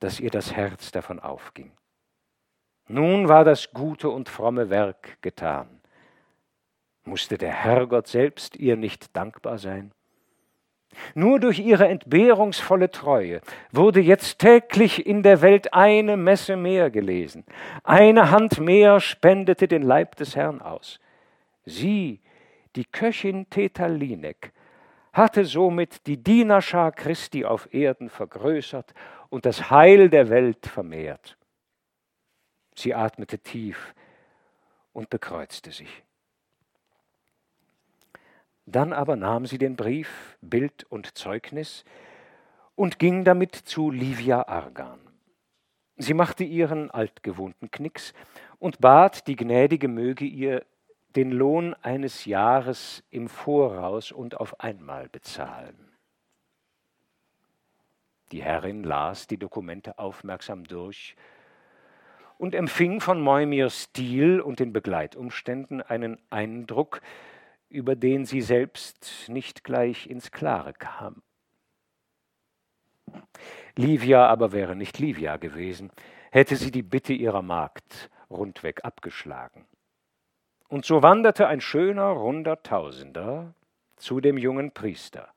dass ihr das Herz davon aufging. Nun war das gute und fromme Werk getan. Musste der Herrgott selbst ihr nicht dankbar sein? Nur durch ihre entbehrungsvolle Treue wurde jetzt täglich in der Welt eine Messe mehr gelesen. Eine Hand mehr spendete den Leib des Herrn aus. Sie, die Köchin Tetalinek, hatte somit die Dienerschar Christi auf Erden vergrößert und das Heil der Welt vermehrt. Sie atmete tief und bekreuzte sich. Dann aber nahm sie den Brief, Bild und Zeugnis und ging damit zu Livia Argan. Sie machte ihren altgewohnten Knicks und bat, die Gnädige möge ihr den Lohn eines Jahres im Voraus und auf einmal bezahlen. Die Herrin las die Dokumente aufmerksam durch und empfing von Moimirs Stil und den Begleitumständen einen Eindruck, über den sie selbst nicht gleich ins Klare kam. Livia aber wäre nicht Livia gewesen, hätte sie die Bitte ihrer Magd rundweg abgeschlagen. Und so wanderte ein schöner, runder Tausender zu dem jungen Priester,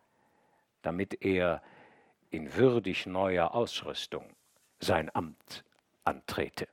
damit er in würdig neuer Ausrüstung sein Amt antrete.